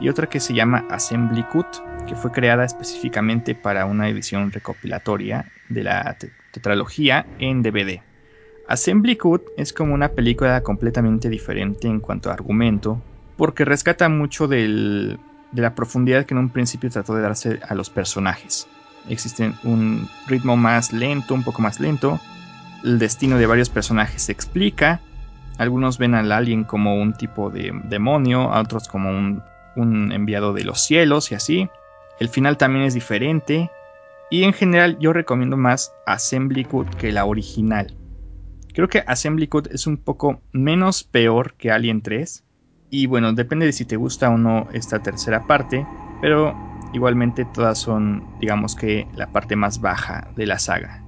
y otra que se llama Assembly Cut, que fue creada específicamente para una edición recopilatoria de la tetralogía en DVD. Assembly Cut es como una película completamente diferente en cuanto a argumento, porque rescata mucho de la profundidad que en un principio trató de darse a los personajes. Existe un ritmo más lento, un poco más lento. El destino de varios personajes se explica. Algunos ven al alien como un tipo de demonio, a otros como un un enviado de los cielos y así. El final también es diferente. Y en general yo recomiendo más Assembly Cut que la original. Creo que Assembly Cut es un poco menos peor que Alien 3. Y bueno, depende de si te gusta o no esta tercera parte. Pero igualmente todas son, digamos que, la parte más baja de la saga.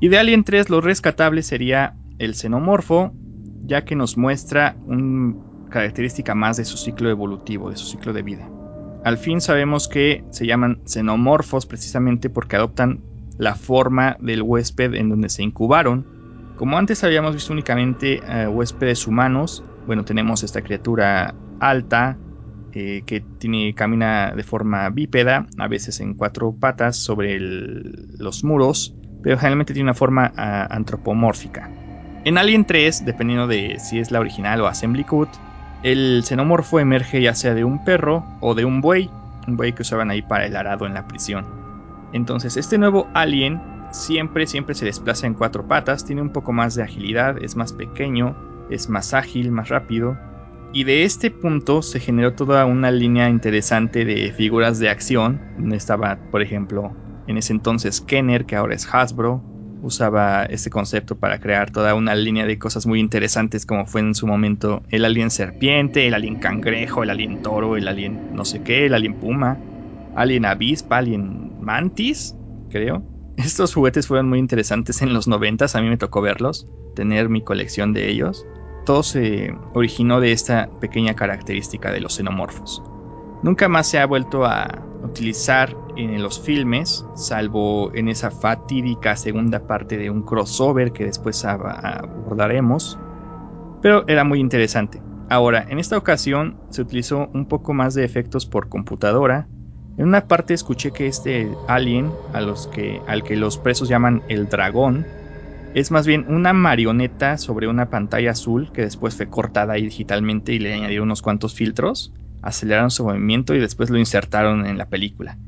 Y de Alien 3 lo rescatable sería el xenomorfo, ya que nos muestra un característica más de su ciclo evolutivo, de su ciclo de vida. Al fin sabemos que se llaman xenomorfos precisamente porque adoptan la forma del huésped en donde se incubaron. Como antes habíamos visto únicamente eh, huéspedes humanos, bueno, tenemos esta criatura alta eh, que tiene, camina de forma bípeda, a veces en cuatro patas sobre los muros, pero generalmente tiene una forma ah, antropomórfica. En Alien 3, dependiendo de si es la original o Assembly Cut, el xenomorfo emerge ya sea de un perro o de un buey, un buey que usaban ahí para el arado en la prisión. Entonces, este nuevo alien siempre, siempre se desplaza en cuatro patas, tiene un poco más de agilidad, es más pequeño, es más ágil, más rápido. Y de este punto se generó toda una línea interesante de figuras de acción, donde estaba, por ejemplo, en ese entonces Kenner, que ahora es Hasbro, usaba este concepto para crear toda una línea de cosas muy interesantes como fue en su momento el alien serpiente, el alien cangrejo, el alien toro, el alien no sé qué, el alien puma, alien avispa, alien mantis, creo. Estos juguetes fueron muy interesantes en los noventas, a mí me tocó verlos, tener mi colección de ellos. Todo se originó de esta pequeña característica de los xenomorfos. Nunca más se ha vuelto a utilizar en los filmes, salvo en esa fatídica segunda parte de un crossover que después abordaremos, pero era muy interesante. Ahora, en esta ocasión se utilizó un poco más de efectos por computadora. En una parte escuché que este alien, a los que, al que los presos llaman el dragón, es más bien una marioneta sobre una pantalla azul que después fue cortada ahí digitalmente y le añadieron unos cuantos filtros aceleraron su movimiento y después lo insertaron en la película.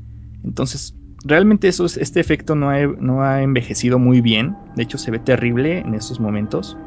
Entonces, realmente eso este efecto no ha, no ha envejecido muy bien. De hecho, se ve terrible en estos momentos.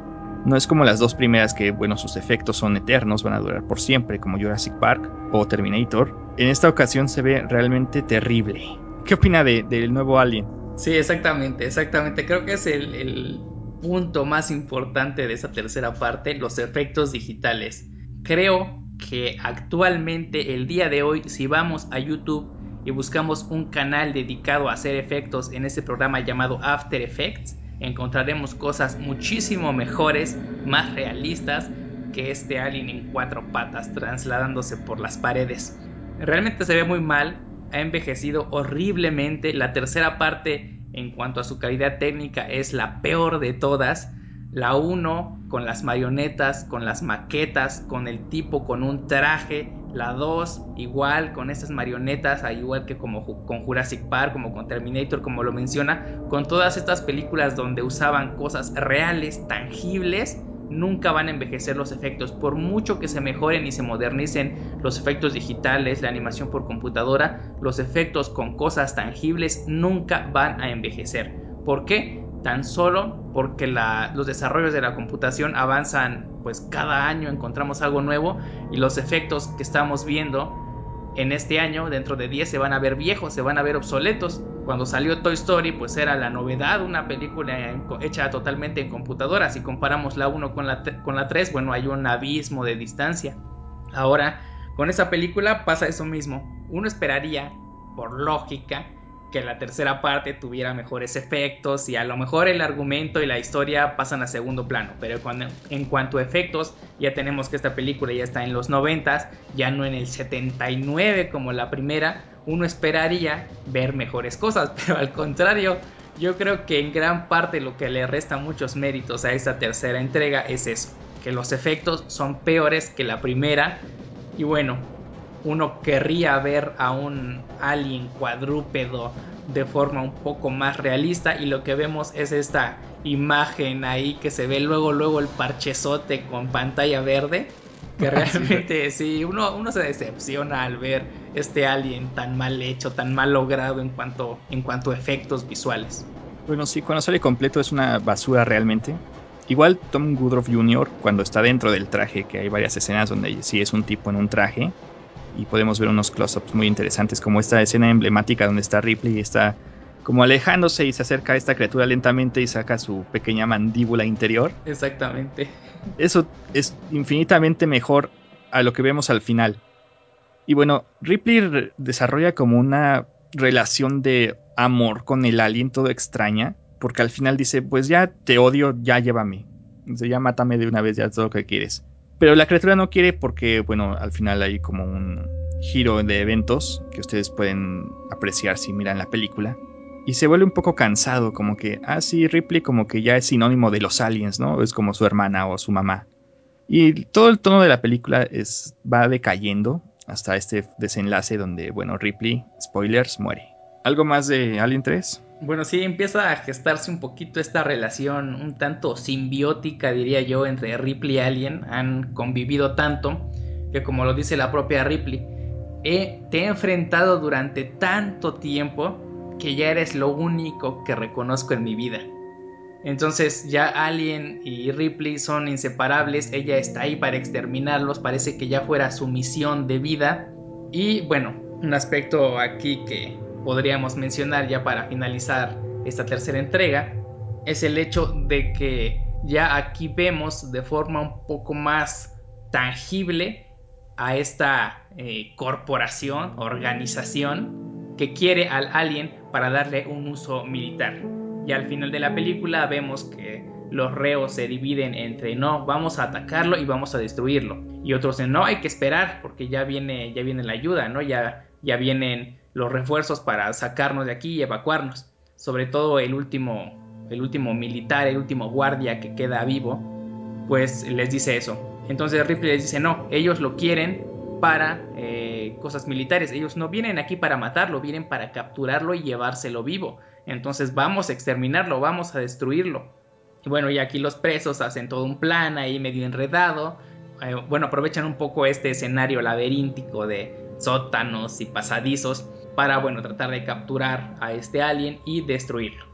No es como las dos primeras que, bueno, sus efectos son eternos, van a durar por siempre, como Jurassic Park o Terminator. En esta ocasión se ve realmente terrible. ¿Qué opina del nuevo Alien? Sí, exactamente, exactamente. Creo que es el, el punto más importante de esa tercera parte, los efectos digitales. Creo que actualmente, el día de hoy, si vamos a YouTube y buscamos un canal dedicado a hacer efectos en este programa llamado After Effects, encontraremos cosas muchísimo mejores, más realistas que este alien en cuatro patas trasladándose por las paredes. Realmente se ve muy mal, ha envejecido horriblemente, la tercera parte en cuanto a su calidad técnica es la peor de todas la 1 con las marionetas, con las maquetas, con el tipo con un traje. La 2 igual con estas marionetas, igual que como con Jurassic Park, como con Terminator, como lo menciona. Con todas estas películas donde usaban cosas reales, tangibles, nunca van a envejecer los efectos. Por mucho que se mejoren y se modernicen los efectos digitales, la animación por computadora, los efectos con cosas tangibles nunca van a envejecer. ¿Por qué? Tan solo porque los desarrollos de la computación avanzan pues cada año encontramos algo nuevo y los efectos que estamos viendo en este año dentro de 10 se van a ver viejos, se van a ver obsoletos. Cuando salió Toy Story pues era la novedad, una película hecha totalmente en computadora. Si comparamos la 1 con la, con la 3, bueno hay un abismo de distancia. Ahora con esa película pasa eso mismo. Uno esperaría, por lógica, que la tercera parte tuviera mejores efectos y a lo mejor el argumento y la historia pasan a segundo plano, pero cuando, en cuanto a efectos ya tenemos que esta película ya está en los 90, ya no en el 79 como la primera, uno esperaría ver mejores cosas, pero al contrario, Yo creo que en gran parte lo que le resta muchos méritos a esta tercera entrega es eso, que los efectos son peores que la primera y bueno, uno querría ver a un alien cuadrúpedo de forma un poco más realista y lo que vemos es esta imagen ahí que se ve luego luego el parchezote con pantalla verde que realmente sí, uno, uno se decepciona al ver este alien tan mal hecho, tan mal logrado en cuanto, en cuanto a efectos visuales. Bueno, sí, cuando sale completo es una basura realmente. Igual Tom Woodruff Jr., cuando está dentro del traje, que hay varias escenas donde sí es un tipo en un traje, y podemos ver unos close-ups muy interesantes, como esta escena emblemática donde está Ripley y está como alejándose y se acerca a esta criatura lentamente y saca su pequeña mandíbula interior. Exactamente. Eso es infinitamente mejor a lo que vemos al final. Y bueno, Ripley desarrolla como una relación de amor con el alien todo extraña, porque al final dice, pues ya te odio, ya llévame. Dice, ya mátame de una vez, ya todo lo que quieres. Pero la criatura no quiere porque, bueno, al final hay como un giro de eventos que ustedes pueden apreciar si miran la película. Y se vuelve un poco cansado, como que, ah, sí, Ripley como que ya es sinónimo de los aliens, ¿no? Es como su hermana o su mamá. Y todo el tono de la película es, va decayendo hasta este desenlace donde, bueno, Ripley, spoilers, muere. ¿Algo más de Alien 3? Bueno, sí, empieza a gestarse un poquito esta relación un tanto simbiótica, diría yo, entre Ripley y Alien. Han convivido tanto que, como lo dice la propia Ripley, te he enfrentado durante tanto tiempo que ya eres lo único que reconozco en mi vida. Entonces ya Alien y Ripley son inseparables, ella está ahí para exterminarlos, parece que ya fuera su misión de vida. Y bueno, un aspecto aquí que podríamos mencionar ya para finalizar esta tercera entrega es el hecho de que ya aquí vemos de forma un poco más tangible a esta eh, corporación, organización que quiere al alien para darle un uso militar. Y al final de la película vemos que los reos se dividen entre no, vamos a atacarlo y vamos a destruirlo. Y otros dicen, no, hay que esperar porque ya viene, ya viene la ayuda, ¿no? Ya, ya vienen los refuerzos para sacarnos de aquí y evacuarnos. Sobre todo el último, el último militar, el último guardia que queda vivo, pues les dice eso. Entonces Ripley les dice, no, ellos lo quieren para eh, cosas militares. Ellos no vienen aquí para matarlo, vienen para capturarlo y llevárselo vivo. Entonces vamos a exterminarlo, vamos a destruirlo. Y bueno, y aquí los presos hacen todo un plan ahí medio enredado. Eh, bueno, aprovechan un poco este escenario laberíntico de sótanos y pasadizos para, bueno, tratar de capturar a este alien y destruirlo.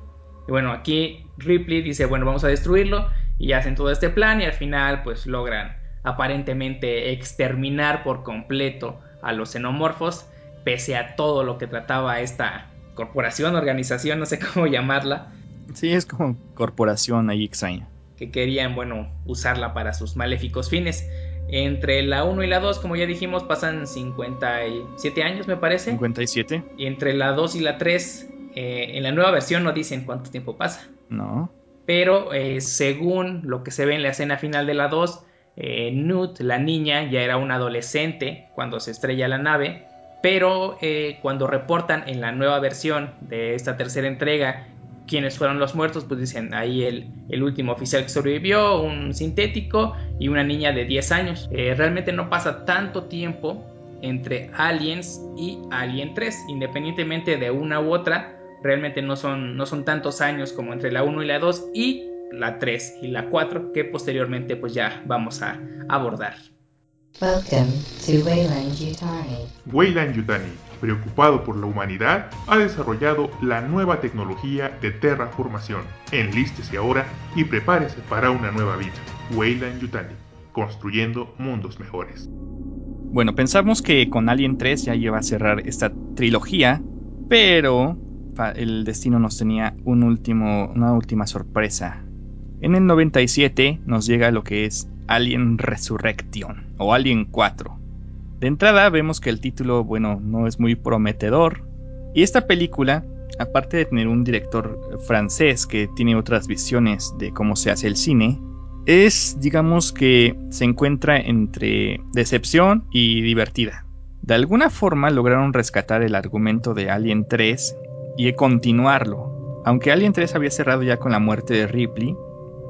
Y bueno, aquí Ripley dice, bueno, vamos a destruirlo y hacen todo este plan y al final pues logran aparentemente exterminar por completo a los xenomorfos, pese a todo lo que trataba esta corporación, organización, no sé cómo llamarla. Sí, es como corporación ahí extraña. Que querían, bueno, usarla para sus maléficos fines. Entre la 1 y la 2, como ya dijimos, pasan 57 años, me parece. 57. Y entre la 2 y la 3, eh, en la nueva versión no dicen cuánto tiempo pasa. No. Pero eh, según lo que se ve en la escena final de la 2, eh, Newt, la niña, ya era una adolescente cuando se estrella la nave, pero eh, cuando reportan en la nueva versión de esta tercera entrega quiénes fueron los muertos, pues dicen ahí el, último oficial que sobrevivió, un sintético y una niña de 10 años. Eh, realmente no pasa tanto tiempo entre Aliens y Alien 3, independientemente de una u otra, realmente no son, no son tantos años como entre la 1 y la 2 y la 3 y la 4 que posteriormente pues ya vamos a abordar. Welcome to Weyland Yutani. Weyland Yutani, preocupado por la humanidad, ha desarrollado la nueva tecnología de terraformación. Enlístese ahora y prepárese para una nueva vida. Weyland Yutani, construyendo mundos mejores. Bueno, pensamos que con Alien 3 ya iba a cerrar esta trilogía, pero el destino nos tenía un último, una última sorpresa en el 97 nos llega lo que es Alien Resurrection o Alien 4. De entrada vemos que el título, bueno, no es muy prometedor. Y esta película, aparte de tener un director francés que tiene otras visiones de cómo se hace el cine, es, digamos que, se encuentra entre decepción y divertida. De alguna forma lograron rescatar el argumento de Alien 3 y continuarlo, Aunque Alien 3 había cerrado ya con la muerte de Ripley,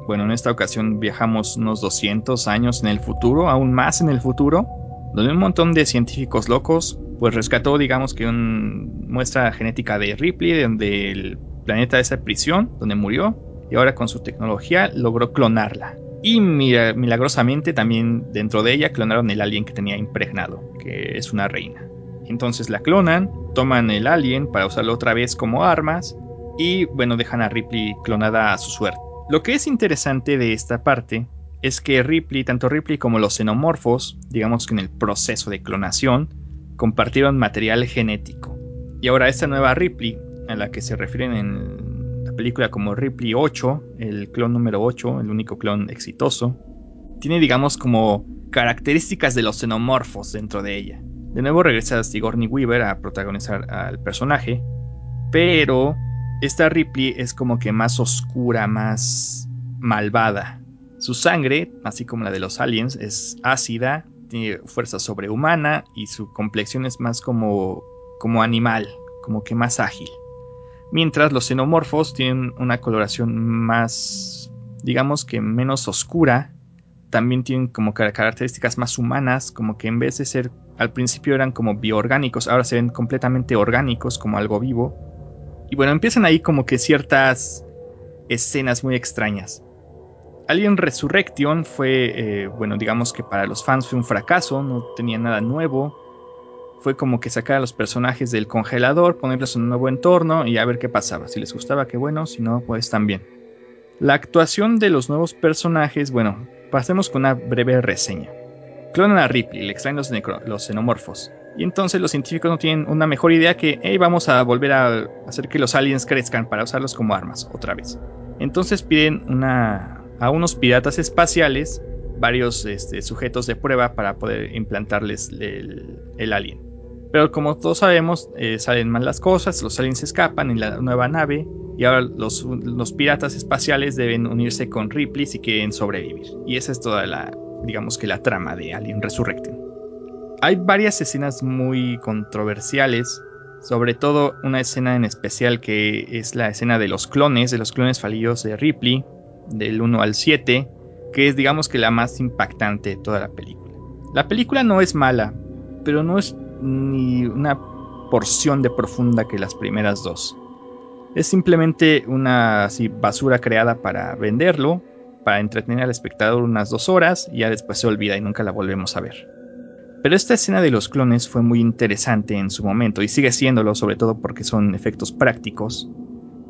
bueno, en esta ocasión viajamos unos 200 años en el futuro, aún más en el futuro, donde un montón de científicos locos pues rescató, digamos que una muestra genética de Ripley, donde el planeta de esa prisión, donde murió, y ahora con su tecnología logró clonarla. Y milagrosamente también dentro de ella clonaron el alien que tenía impregnado, que es una reina. Entonces la clonan, toman el alien para usarlo otra vez como armas y bueno, dejan a Ripley clonada a su suerte. Lo que es interesante de esta parte es que Ripley, tanto Ripley como los xenomorfos, digamos que en el proceso de clonación, compartieron material genético. Y ahora esta nueva Ripley, a la que se refieren en película como Ripley 8, el clon número 8, el único clon exitoso, tiene digamos como características de los xenomorfos dentro de ella. De nuevo regresa Sigourney Weaver a protagonizar al personaje, pero esta Ripley es como que más oscura, más malvada. Su sangre, así como la de los aliens, es ácida, tiene fuerza sobrehumana y su complexión es más como, como animal, como que más ágil. Mientras los xenomorfos tienen una coloración más, digamos que menos oscura, también tienen como características más humanas, como que en vez de ser, al principio eran como bioorgánicos, ahora se ven completamente orgánicos, como algo vivo. Y bueno, empiezan ahí como que ciertas escenas muy extrañas. Alien Resurrection fue, eh, bueno, digamos que para los fans fue un fracaso, no tenía nada nuevo, fue como que sacar a los personajes del congelador, ponerlos en un nuevo entorno y a ver qué pasaba. Si les gustaba, qué bueno, si no, pues también. La actuación de los nuevos personajes, bueno, pasemos con una breve reseña. Clonan a Ripley, le extraen los, los xenomorfos. Y entonces los científicos no tienen una mejor idea que, hey, vamos a volver a hacer que los aliens crezcan para usarlos como armas otra vez. Entonces piden una, a unos piratas espaciales varios este, sujetos de prueba para poder implantarles el alien. Pero como todos sabemos, eh, salen mal las cosas, los aliens escapan en la nueva nave y ahora los, piratas espaciales deben unirse con Ripley si quieren sobrevivir. Y esa es toda la, digamos que la trama de Alien Resurrected. Hay varias escenas muy controversiales, sobre todo una escena en especial que es la escena de los clones, de los clones fallidos de Ripley, del 1 al 7, que es digamos que la más impactante de toda la película. La película no es mala, pero no es ni una porción de profunda que las primeras dos. Es simplemente una basura creada para venderlo, para entretener al espectador unas dos horas y ya después se olvida y nunca la volvemos a ver. Pero esta escena de los clones fue muy interesante en su momento y sigue siéndolo, sobre todo porque son efectos prácticos,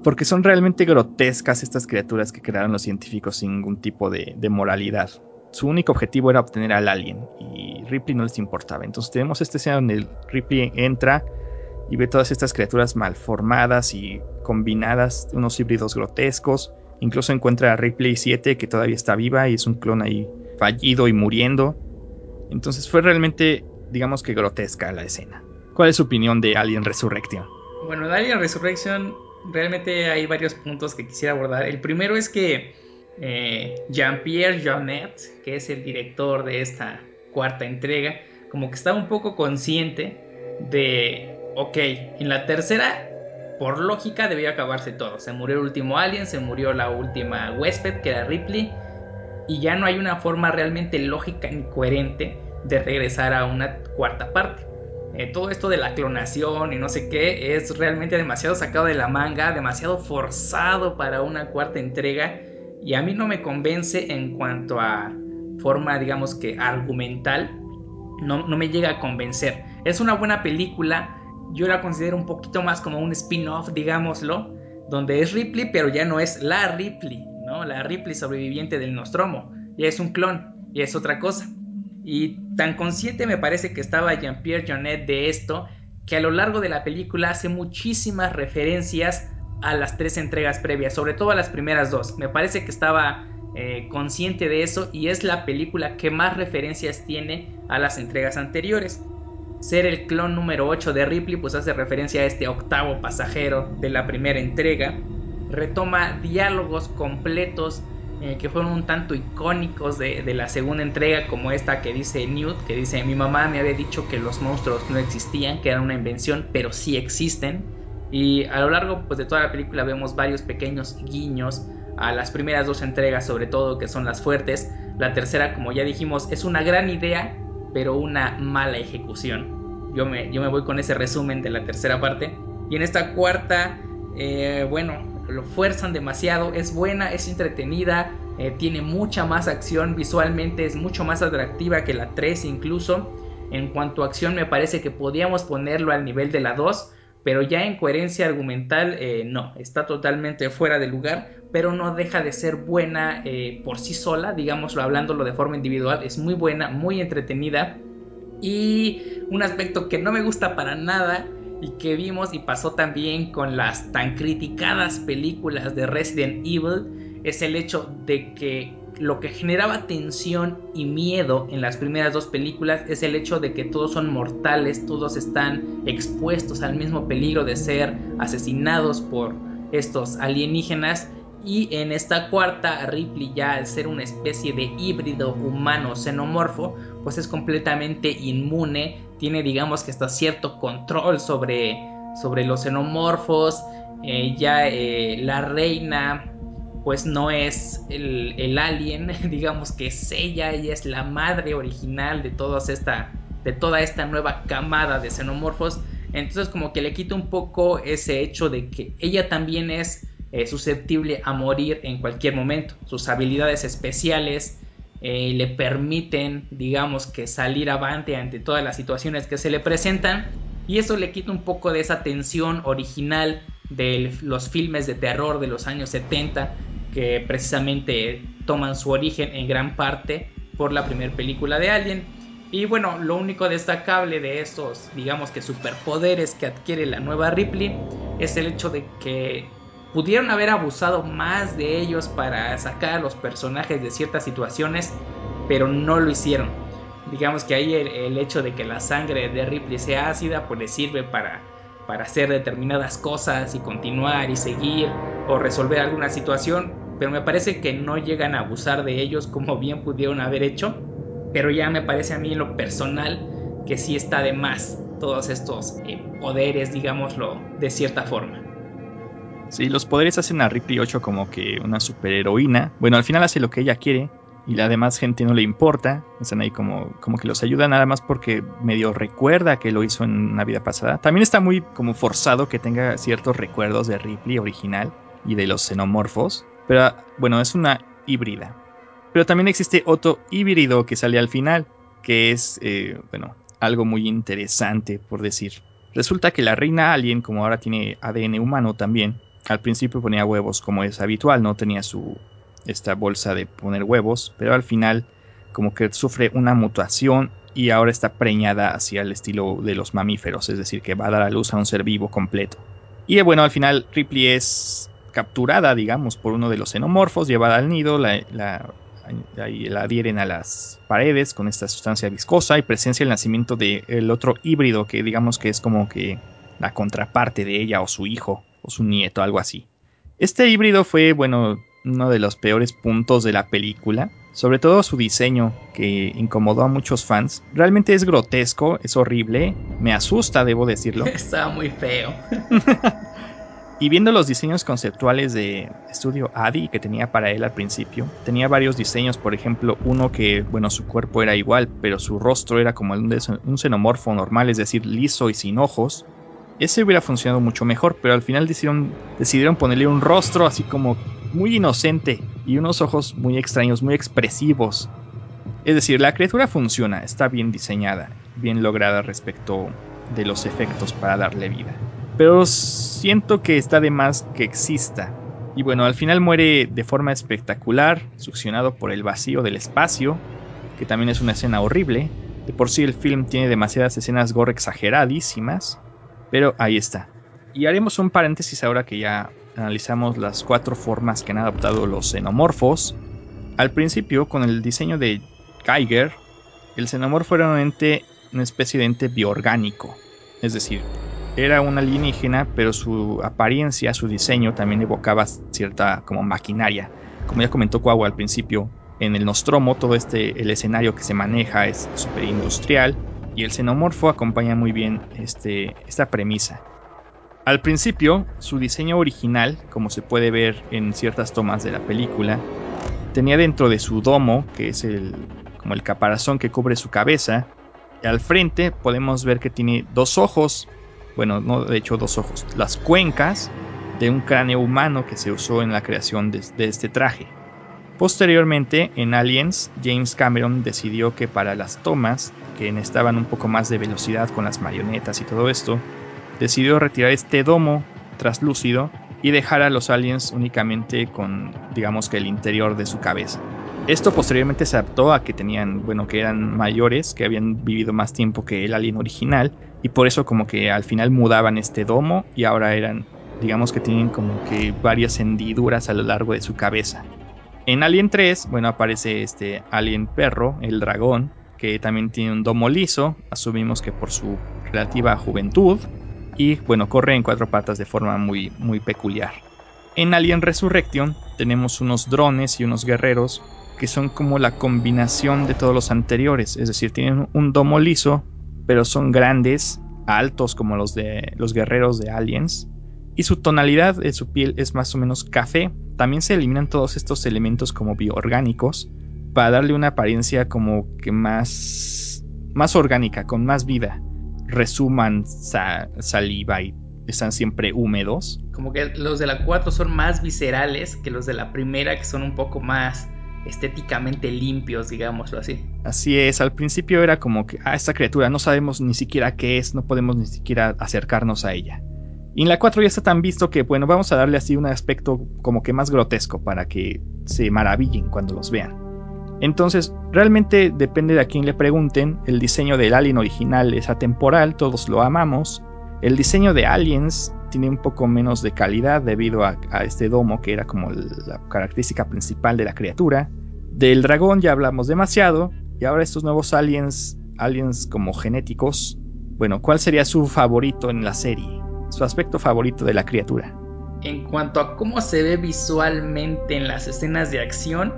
porque son realmente grotescas estas criaturas que crearon los científicos sin ningún tipo de moralidad su único objetivo era obtener al alien y Ripley no les importaba. Entonces tenemos esta escena donde Ripley entra y ve todas estas criaturas malformadas y combinadas, unos híbridos grotescos. Incluso encuentra a Ripley 7 que todavía está viva y es un clon ahí fallido y muriendo. Entonces fue realmente, digamos que grotesca la escena. ¿Cuál es su opinión de Alien Resurrection? Bueno, Alien Resurrection realmente hay varios puntos que quisiera abordar. El primero es que eh, Jean-Pierre Jeunet, que es el director de esta cuarta entrega, como que estaba un poco consciente de, ok, en la tercera, por lógica, debía acabarse todo. Se murió el último alien, se murió la última huésped, que era Ripley, y ya no hay una forma realmente lógica ni coherente de regresar a una cuarta parte. Eh, todo esto de la clonación y no sé qué es realmente demasiado sacado de la manga, demasiado forzado para una cuarta entrega y a mí no me convence en cuanto a forma, digamos que argumental, no, no me llega a convencer. Es una buena película, yo la considero un poquito más como un spin-off, digámoslo, donde es Ripley, pero ya no es la Ripley, ¿no? La Ripley sobreviviente del Nostromo, ya es un clon, ya es otra cosa. Y tan consciente me parece que estaba Jean-Pierre Jonet de esto, que a lo largo de la película hace muchísimas referencias a las tres entregas previas, sobre todo a las primeras dos. Me parece que estaba eh, consciente de eso y es la película que más referencias tiene a las entregas anteriores. Ser el clon número 8 de Ripley pues hace referencia a este octavo pasajero de la primera entrega. Retoma diálogos completos eh, que fueron un tanto icónicos de, la segunda entrega, como esta que dice Newt, que dice, mi mamá me había dicho que los monstruos no existían, que era una invención, pero sí existen Y a lo largo pues, de toda la película vemos varios pequeños guiños a las primeras dos entregas, sobre todo, que son las fuertes. La tercera, como ya dijimos, es una gran idea, pero una mala ejecución. Yo me, yo me voy con ese resumen de la tercera parte. Y en esta cuarta, eh, bueno, lo fuerzan demasiado. Es buena, es entretenida, eh, tiene mucha más acción. Visualmente es mucho más atractiva que la 3 incluso. En cuanto a acción me parece que podíamos ponerlo al nivel de la 2 pero ya en coherencia argumental eh, no, está totalmente fuera de lugar, pero no deja de ser buena eh, por sí sola, digámoslo hablándolo de forma individual, es muy buena, muy entretenida y un aspecto que no me gusta para nada y que vimos y pasó también con las tan criticadas películas de Resident Evil es el hecho de que lo que generaba tensión y miedo en las primeras dos películas es el hecho de que todos son mortales, todos están expuestos al mismo peligro de ser asesinados por estos alienígenas. Y en esta cuarta, Ripley ya al ser una especie de híbrido humano xenomorfo, pues es completamente inmune, tiene digamos que hasta cierto control sobre, sobre los xenomorfos, eh, ya eh, la reina pues no es el, alien, digamos que es ella, ella es la madre original de, esta, de toda esta nueva camada de xenomorfos. Entonces como que le quita un poco ese hecho de que ella también es eh, susceptible a morir en cualquier momento. Sus habilidades especiales eh, le permiten, digamos que salir avante ante todas las situaciones que se le presentan. Y eso le quita un poco de esa tensión original de los filmes de terror de los años 70 que precisamente toman su origen en gran parte por la primera película de Alien. Y bueno, lo único destacable de estos, digamos que superpoderes que adquiere la nueva Ripley es el hecho de que pudieron haber abusado más de ellos para sacar a los personajes de ciertas situaciones, pero no lo hicieron. Digamos que ahí el, hecho de que la sangre de Ripley sea ácida, pues le sirve para para hacer determinadas cosas y continuar y seguir o resolver alguna situación, pero me parece que no llegan a abusar de ellos como bien pudieron haber hecho, pero ya me parece a mí en lo personal que sí está de más todos estos eh, poderes, digámoslo, de cierta forma. Sí, los poderes hacen a Ripley 8 como que una superheroína. Bueno, al final hace lo que ella quiere, y la demás gente no le importa, están ahí como, como que los ayuda nada más porque medio recuerda que lo hizo en una vida pasada. También está muy como forzado que tenga ciertos recuerdos de Ripley original y de los xenomorfos, pero bueno, es una híbrida. Pero también existe otro híbrido que sale al final, que es, eh, bueno, algo muy interesante por decir. Resulta que la reina alien, como ahora tiene ADN humano también, al principio ponía huevos como es habitual, no tenía su esta bolsa de poner huevos, pero al final como que sufre una mutación y ahora está preñada hacia el estilo de los mamíferos, es decir, que va a dar a luz a un ser vivo completo. Y bueno, al final Ripley es capturada, digamos, por uno de los xenomorfos, llevada al nido, la, la, la adhieren a las paredes con esta sustancia viscosa y presencia el nacimiento del otro híbrido que digamos que es como que la contraparte de ella o su hijo o su nieto, algo así. Este híbrido fue, bueno, uno de los peores puntos de la película, sobre todo su diseño que incomodó a muchos fans. Realmente es grotesco, es horrible, me asusta, debo decirlo. Está muy feo. y viendo los diseños conceptuales de estudio Adi que tenía para él al principio, tenía varios diseños, por ejemplo, uno que, bueno, su cuerpo era igual, pero su rostro era como un xenomorfo normal, es decir, liso y sin ojos. Ese hubiera funcionado mucho mejor, pero al final decidieron, decidieron ponerle un rostro así como muy inocente y unos ojos muy extraños, muy expresivos. Es decir, la criatura funciona, está bien diseñada, bien lograda respecto de los efectos para darle vida. Pero siento que está de más que exista. Y bueno, al final muere de forma espectacular, succionado por el vacío del espacio, que también es una escena horrible. De por sí el film tiene demasiadas escenas gore exageradísimas, pero ahí está. Y haremos un paréntesis ahora que ya analizamos las cuatro formas que han adoptado los xenomorfos. Al principio, con el diseño de Geiger, el xenomorfo era un una especie de ente bioorgánico. Es decir, era un alienígena, pero su apariencia, su diseño también evocaba cierta como maquinaria. Como ya comentó Cuau al principio, en el Nostromo todo este el escenario que se maneja es súper industrial y el xenomorfo acompaña muy bien este, esta premisa. Al principio, su diseño original, como se puede ver en ciertas tomas de la película, tenía dentro de su domo, que es el como el caparazón que cubre su cabeza, y al frente podemos ver que tiene dos ojos, bueno, no de hecho dos ojos, las cuencas de un cráneo humano que se usó en la creación de, de este traje. Posteriormente, en Aliens, James Cameron decidió que para las tomas, que necesitaban un poco más de velocidad con las marionetas y todo esto, decidió retirar este domo traslúcido y dejar a los aliens únicamente con, digamos que el interior de su cabeza. Esto posteriormente se adaptó a que tenían, bueno, que eran mayores, que habían vivido más tiempo que el alien original, y por eso como que al final mudaban este domo y ahora eran, digamos que tienen como que varias hendiduras a lo largo de su cabeza. En Alien 3, bueno, aparece este alien perro, el dragón, que también tiene un domo liso, asumimos que por su relativa juventud, y bueno, corre en cuatro patas de forma muy, muy peculiar. En Alien Resurrection tenemos unos drones y unos guerreros que son como la combinación de todos los anteriores, es decir, tienen un domo liso, pero son grandes, altos como los de los guerreros de Aliens, y su tonalidad de su piel es más o menos café. También se eliminan todos estos elementos como bioorgánicos para darle una apariencia como que más más orgánica, con más vida resuman saliva y están siempre húmedos. Como que los de la 4 son más viscerales que los de la primera, que son un poco más estéticamente limpios, digámoslo así. Así es, al principio era como que, ah, esta criatura no sabemos ni siquiera qué es, no podemos ni siquiera acercarnos a ella. Y en la 4 ya está tan visto que, bueno, vamos a darle así un aspecto como que más grotesco para que se maravillen cuando los vean. Entonces, realmente depende de a quién le pregunten. El diseño del Alien original es atemporal, todos lo amamos. El diseño de Aliens tiene un poco menos de calidad debido a, este domo que era como la característica principal de la criatura. Del dragón ya hablamos demasiado. Y ahora estos nuevos aliens, aliens como genéticos. Bueno, ¿cuál sería su favorito en la serie? Su aspecto favorito de la criatura. En cuanto a cómo se ve visualmente en las escenas de acción,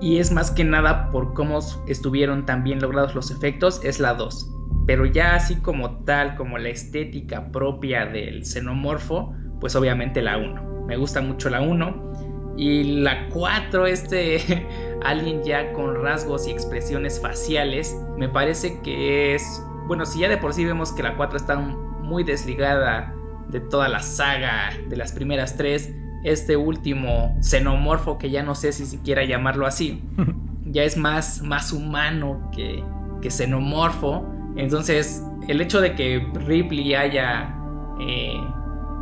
y es más que nada por cómo estuvieron tan bien logrados los efectos, es la 2. Pero ya así como tal, como la estética propia del xenomorfo, pues obviamente la 1. Me gusta mucho la 1. Y la 4, este alguien ya con rasgos y expresiones faciales, me parece que es... Bueno, si ya de por sí vemos que la 4 está muy desligada de toda la saga de las primeras tres, este último xenomorfo, que ya no sé si siquiera llamarlo así, ya es más, más humano que, que xenomorfo. Entonces, el hecho de que Ripley haya eh,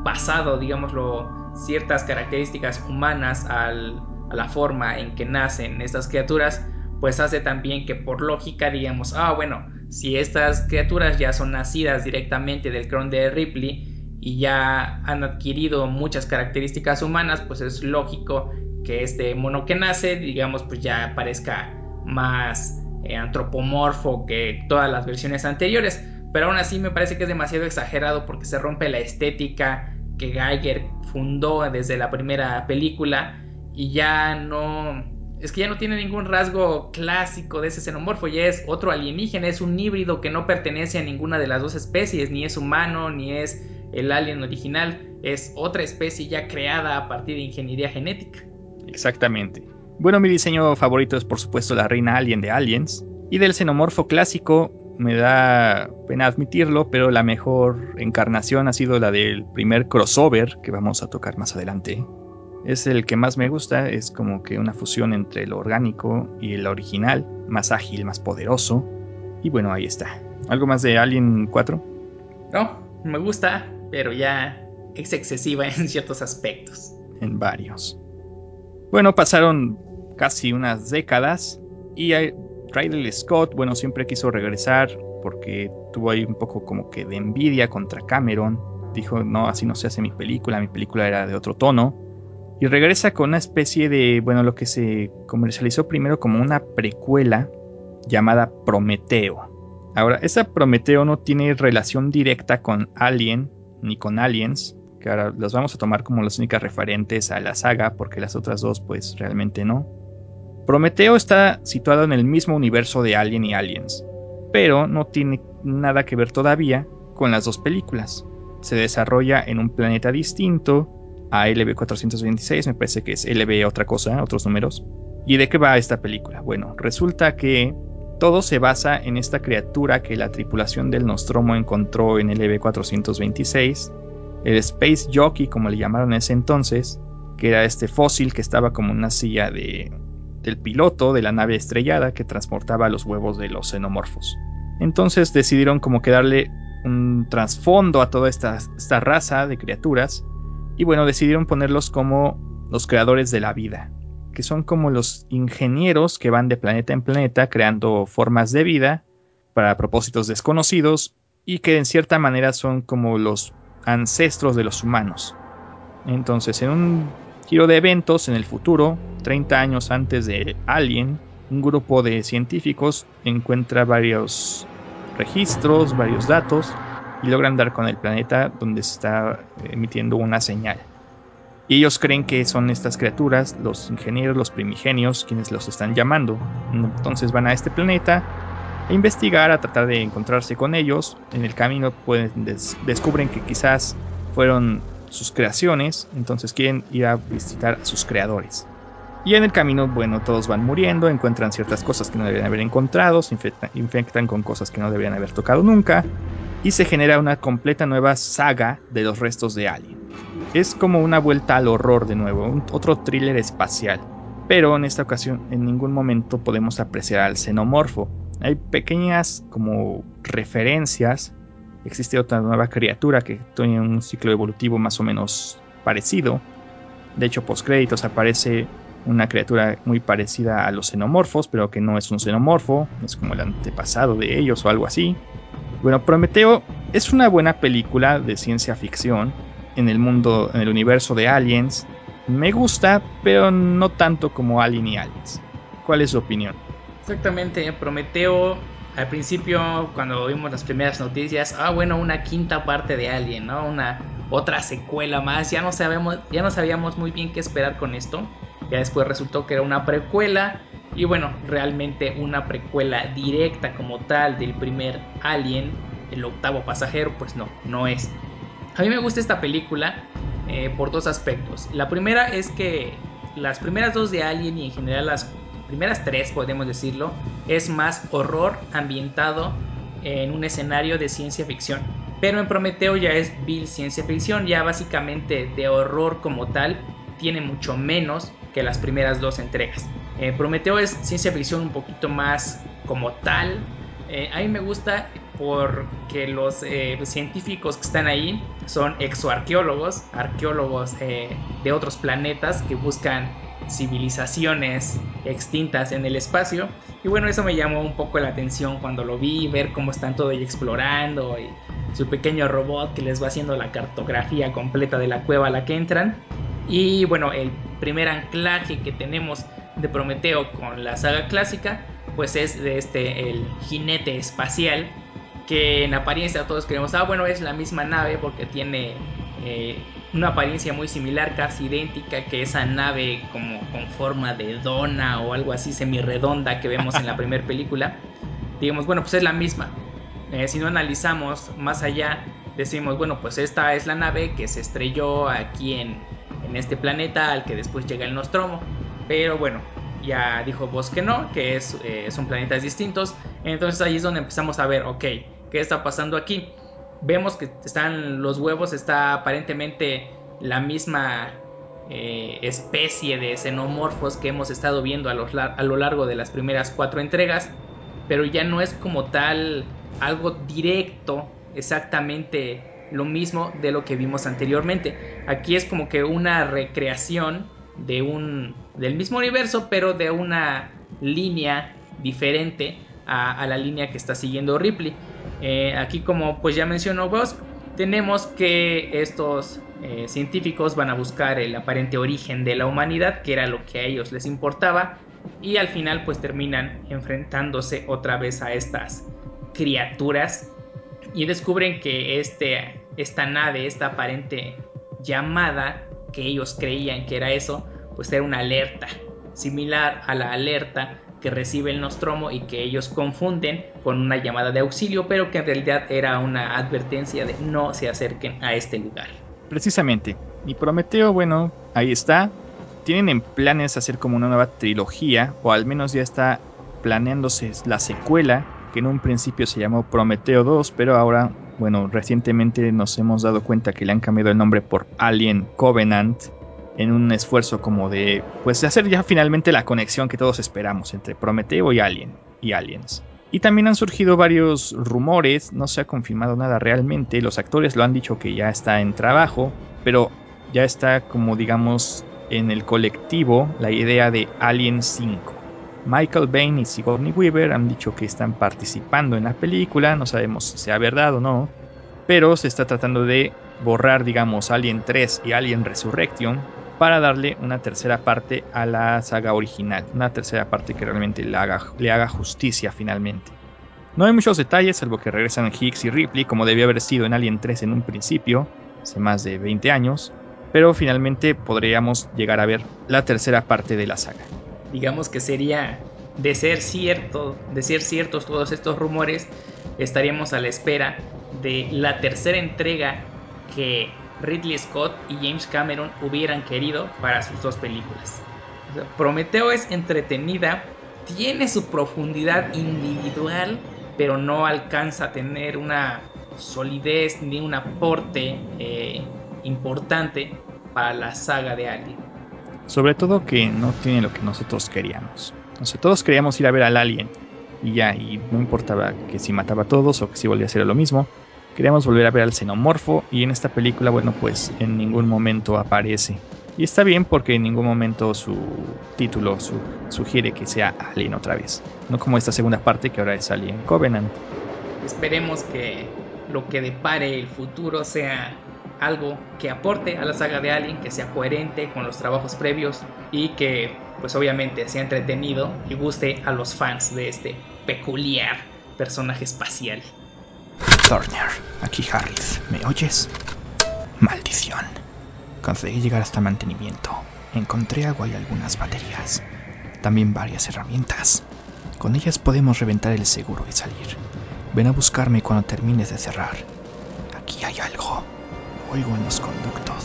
pasado, digámoslo, ciertas características humanas a la forma en que nacen estas criaturas, pues hace también que por lógica digamos, ah, bueno, si estas criaturas ya son nacidas directamente del clon de Ripley, y ya han adquirido muchas características humanas, pues es lógico que este mono que nace, digamos, pues ya parezca más eh, antropomorfo que todas las versiones anteriores. Pero aún así me parece que es demasiado exagerado porque se rompe la estética que Geiger fundó desde la primera película y ya no... Es que ya no tiene ningún rasgo clásico de ese xenomorfo, ya es otro alienígena, es un híbrido que no pertenece a ninguna de las dos especies, ni es humano, ni es el alien original es otra especie ya creada a partir de ingeniería genética. Exactamente. Bueno, mi diseño favorito es por supuesto la reina alien de Aliens. Y del xenomorfo clásico me da pena admitirlo, pero la mejor encarnación ha sido la del primer crossover que vamos a tocar más adelante. Es el que más me gusta, es como que una fusión entre lo orgánico y el original, más ágil, más poderoso. Y bueno, ahí está. ¿Algo más de Alien 4? No, me gusta, pero ya es excesiva en ciertos aspectos. En varios. Bueno, pasaron casi unas décadas y Ridley Scott, bueno, siempre quiso regresar porque tuvo ahí un poco como que de envidia contra Cameron. Dijo, no, así no se hace mi película, mi película era de otro tono. Y regresa con una especie de, bueno, lo que se comercializó primero como una precuela llamada Prometeo. Ahora, esa Prometeo no tiene relación directa con Alien, ni con Aliens, que ahora las vamos a tomar como las únicas referentes a la saga, porque las otras dos pues realmente no. Prometeo está situado en el mismo universo de Alien y Aliens, pero no tiene nada que ver todavía con las dos películas. se desarrolla en un planeta distinto a LB426, me parece que es LB otra cosa, otros números. ¿Y de qué va esta película? Bueno, resulta que todo se basa en esta criatura que la tripulación del Nostromo encontró en LB426, el Space Jockey, como le llamaron en ese entonces, que era este fósil que estaba como una silla de, del piloto de la nave estrellada que transportaba los huevos de los xenomorfos. Entonces decidieron como que darle un trasfondo a toda esta, esta raza de criaturas y bueno, decidieron ponerlos como los creadores de la vida, que son como los ingenieros que van de planeta en planeta creando formas de vida para propósitos desconocidos y que en cierta manera son como los ancestros de los humanos. Entonces, en un giro de eventos en el futuro, 30 años antes de Alien, un grupo de científicos encuentra varios registros, varios datos y logran dar con el planeta donde se está emitiendo una señal. Y ellos creen que son estas criaturas, los ingenieros, los primigenios, quienes los están llamando. Entonces van a este planeta a investigar, a tratar de encontrarse con ellos. En el camino pueden descubren que quizás fueron sus creaciones, entonces quieren ir a visitar a sus creadores. Y en el camino, bueno, todos van muriendo, encuentran ciertas cosas que no deberían haber encontrado, se infectan, con cosas que no deberían haber tocado nunca, y se genera una completa nueva saga de los restos de Alien. Es como una vuelta al horror de nuevo, otro thriller espacial. Pero en esta ocasión en ningún momento podemos apreciar al xenomorfo. Hay pequeñas como referencias existe otra nueva criatura que tiene un ciclo evolutivo más o menos parecido. De hecho, post créditos aparece una criatura muy parecida a los xenomorfos, pero que no es un xenomorfo, es como el antepasado de ellos o algo así. Bueno, Prometeo es una buena película de ciencia ficción en el mundo, en el universo de Aliens. Me gusta, pero no tanto como Alien y Aliens. ¿Cuál es su opinión? Exactamente, Prometeo al principio cuando vimos las primeras noticias, ah bueno, una quinta parte de Alien, ¿no? Una otra secuela más, ya no sabemos, ya no sabíamos muy bien qué esperar con esto. Ya después resultó que era una precuela y bueno, realmente una precuela directa como tal del primer Alien, el octavo pasajero, pues no, no es. A mí me gusta esta película eh, por dos aspectos. La primera es que las primeras dos de Alien y en general las primeras tres, podemos decirlo, es más horror ambientado en un escenario de ciencia ficción. Pero en Prometeo ya es Bill ciencia ficción, ya básicamente de horror como tal, tiene mucho menos que las primeras dos entregas. Eh, Prometeo es ciencia ficción un poquito más como tal. Eh, a mí me gusta porque los eh, científicos que están ahí son exoarqueólogos, arqueólogos de otros planetas que buscan civilizaciones extintas en el espacio. Y bueno, eso me llamó un poco la atención cuando lo vi, ver cómo están todo ahí explorando y su pequeño robot que les va haciendo la cartografía completa de la cueva a la que entran. Y bueno, el primer anclaje que tenemos de Prometeo con la saga clásica, pues es de este, el jinete espacial, que en apariencia todos creemos, ah, bueno, es la misma nave porque tiene eh, una apariencia muy similar, casi idéntica, que esa nave como con forma de dona o algo así semi-redonda que vemos en la primera película. Digamos, bueno, pues es la misma. Eh, si no analizamos más allá, decimos, bueno, pues esta es la nave que se estrelló aquí en, en este planeta al que después llega el Nostromo. Pero bueno, ya dijo vos que no, que eh, son planetas distintos. Entonces ahí es donde empezamos a ver, ok, ¿qué está pasando aquí? vemos que están los huevos, está aparentemente la misma eh, especie de xenomorfos que hemos estado viendo a lo largo de las primeras cuatro entregas, pero ya no es como tal algo directo, exactamente lo mismo de lo que vimos anteriormente. Aquí es como que una recreación de un del mismo universo, pero de una línea diferente a, la línea que está siguiendo Ripley. Eh, aquí como pues ya mencionó vos, tenemos que estos eh, científicos van a buscar el aparente origen de la humanidad, que era lo que a ellos les importaba, y al final pues terminan enfrentándose otra vez a estas criaturas y descubren que este, esta nave, esta aparente llamada que ellos creían que era eso, pues era una alerta, similar a la alerta que recibe el Nostromo y que ellos confunden con una llamada de auxilio, pero que en realidad era una advertencia de no se acerquen a este lugar. Precisamente. Y Prometeo, bueno, ahí está. Tienen en planes hacer como una nueva trilogía, o al menos ya está planeándose la secuela, que en un principio se llamó Prometeo 2, pero ahora, bueno, recientemente nos hemos dado cuenta que le han cambiado el nombre por Alien Covenant, en un esfuerzo como de, pues, de hacer ya finalmente la conexión que todos esperamos entre Prometeo y Alien, y Aliens. Y también han surgido varios rumores, no se ha confirmado nada realmente, los actores lo han dicho que ya está en trabajo, pero ya está como digamos en el colectivo la idea de Alien 5. Michael Bain y Sigourney Weaver han dicho que están participando en la película, no sabemos si sea verdad o no, pero se está tratando de borrar, digamos, Alien 3 y Alien Resurrection para darle una tercera parte a la saga original, una tercera parte que realmente le haga, justicia finalmente. No hay muchos detalles, salvo que regresan Higgs y Ripley, como debió haber sido en Alien 3 en un principio, hace más de 20 años, pero finalmente podríamos llegar a ver la tercera parte de la saga. Digamos que sería de ser cierto, de ser ciertos todos estos rumores, estaríamos a la espera de la tercera entrega que Ridley Scott y James Cameron hubieran querido para sus dos películas. Prometeo es entretenida, tiene su profundidad individual, pero no alcanza a tener una solidez ni un aporte eh, importante para la saga de Alien. Sobre todo que no tiene lo que nosotros queríamos. Sea, todos queríamos ir a ver al Alien y ya, y no importaba que si mataba a todos o que si volvía a ser lo mismo. Queríamos volver a ver al xenomorfo y en esta película, bueno, pues en ningún momento aparece. Y está bien porque en ningún momento su título sugiere que sea Alien otra vez. No como esta segunda parte que ahora es Alien Covenant. Esperemos que lo que depare el futuro sea algo que aporte a la saga de Alien, que sea coherente con los trabajos previos y que pues obviamente sea entretenido y guste a los fans de este peculiar personaje espacial. Turner, aquí Harris, ¿me oyes? Maldición. Conseguí llegar hasta mantenimiento. Encontré agua y algunas baterías. También varias herramientas. Con ellas podemos reventar el seguro y salir. Ven a buscarme cuando termines de cerrar. Aquí hay algo. Oigo en los conductos.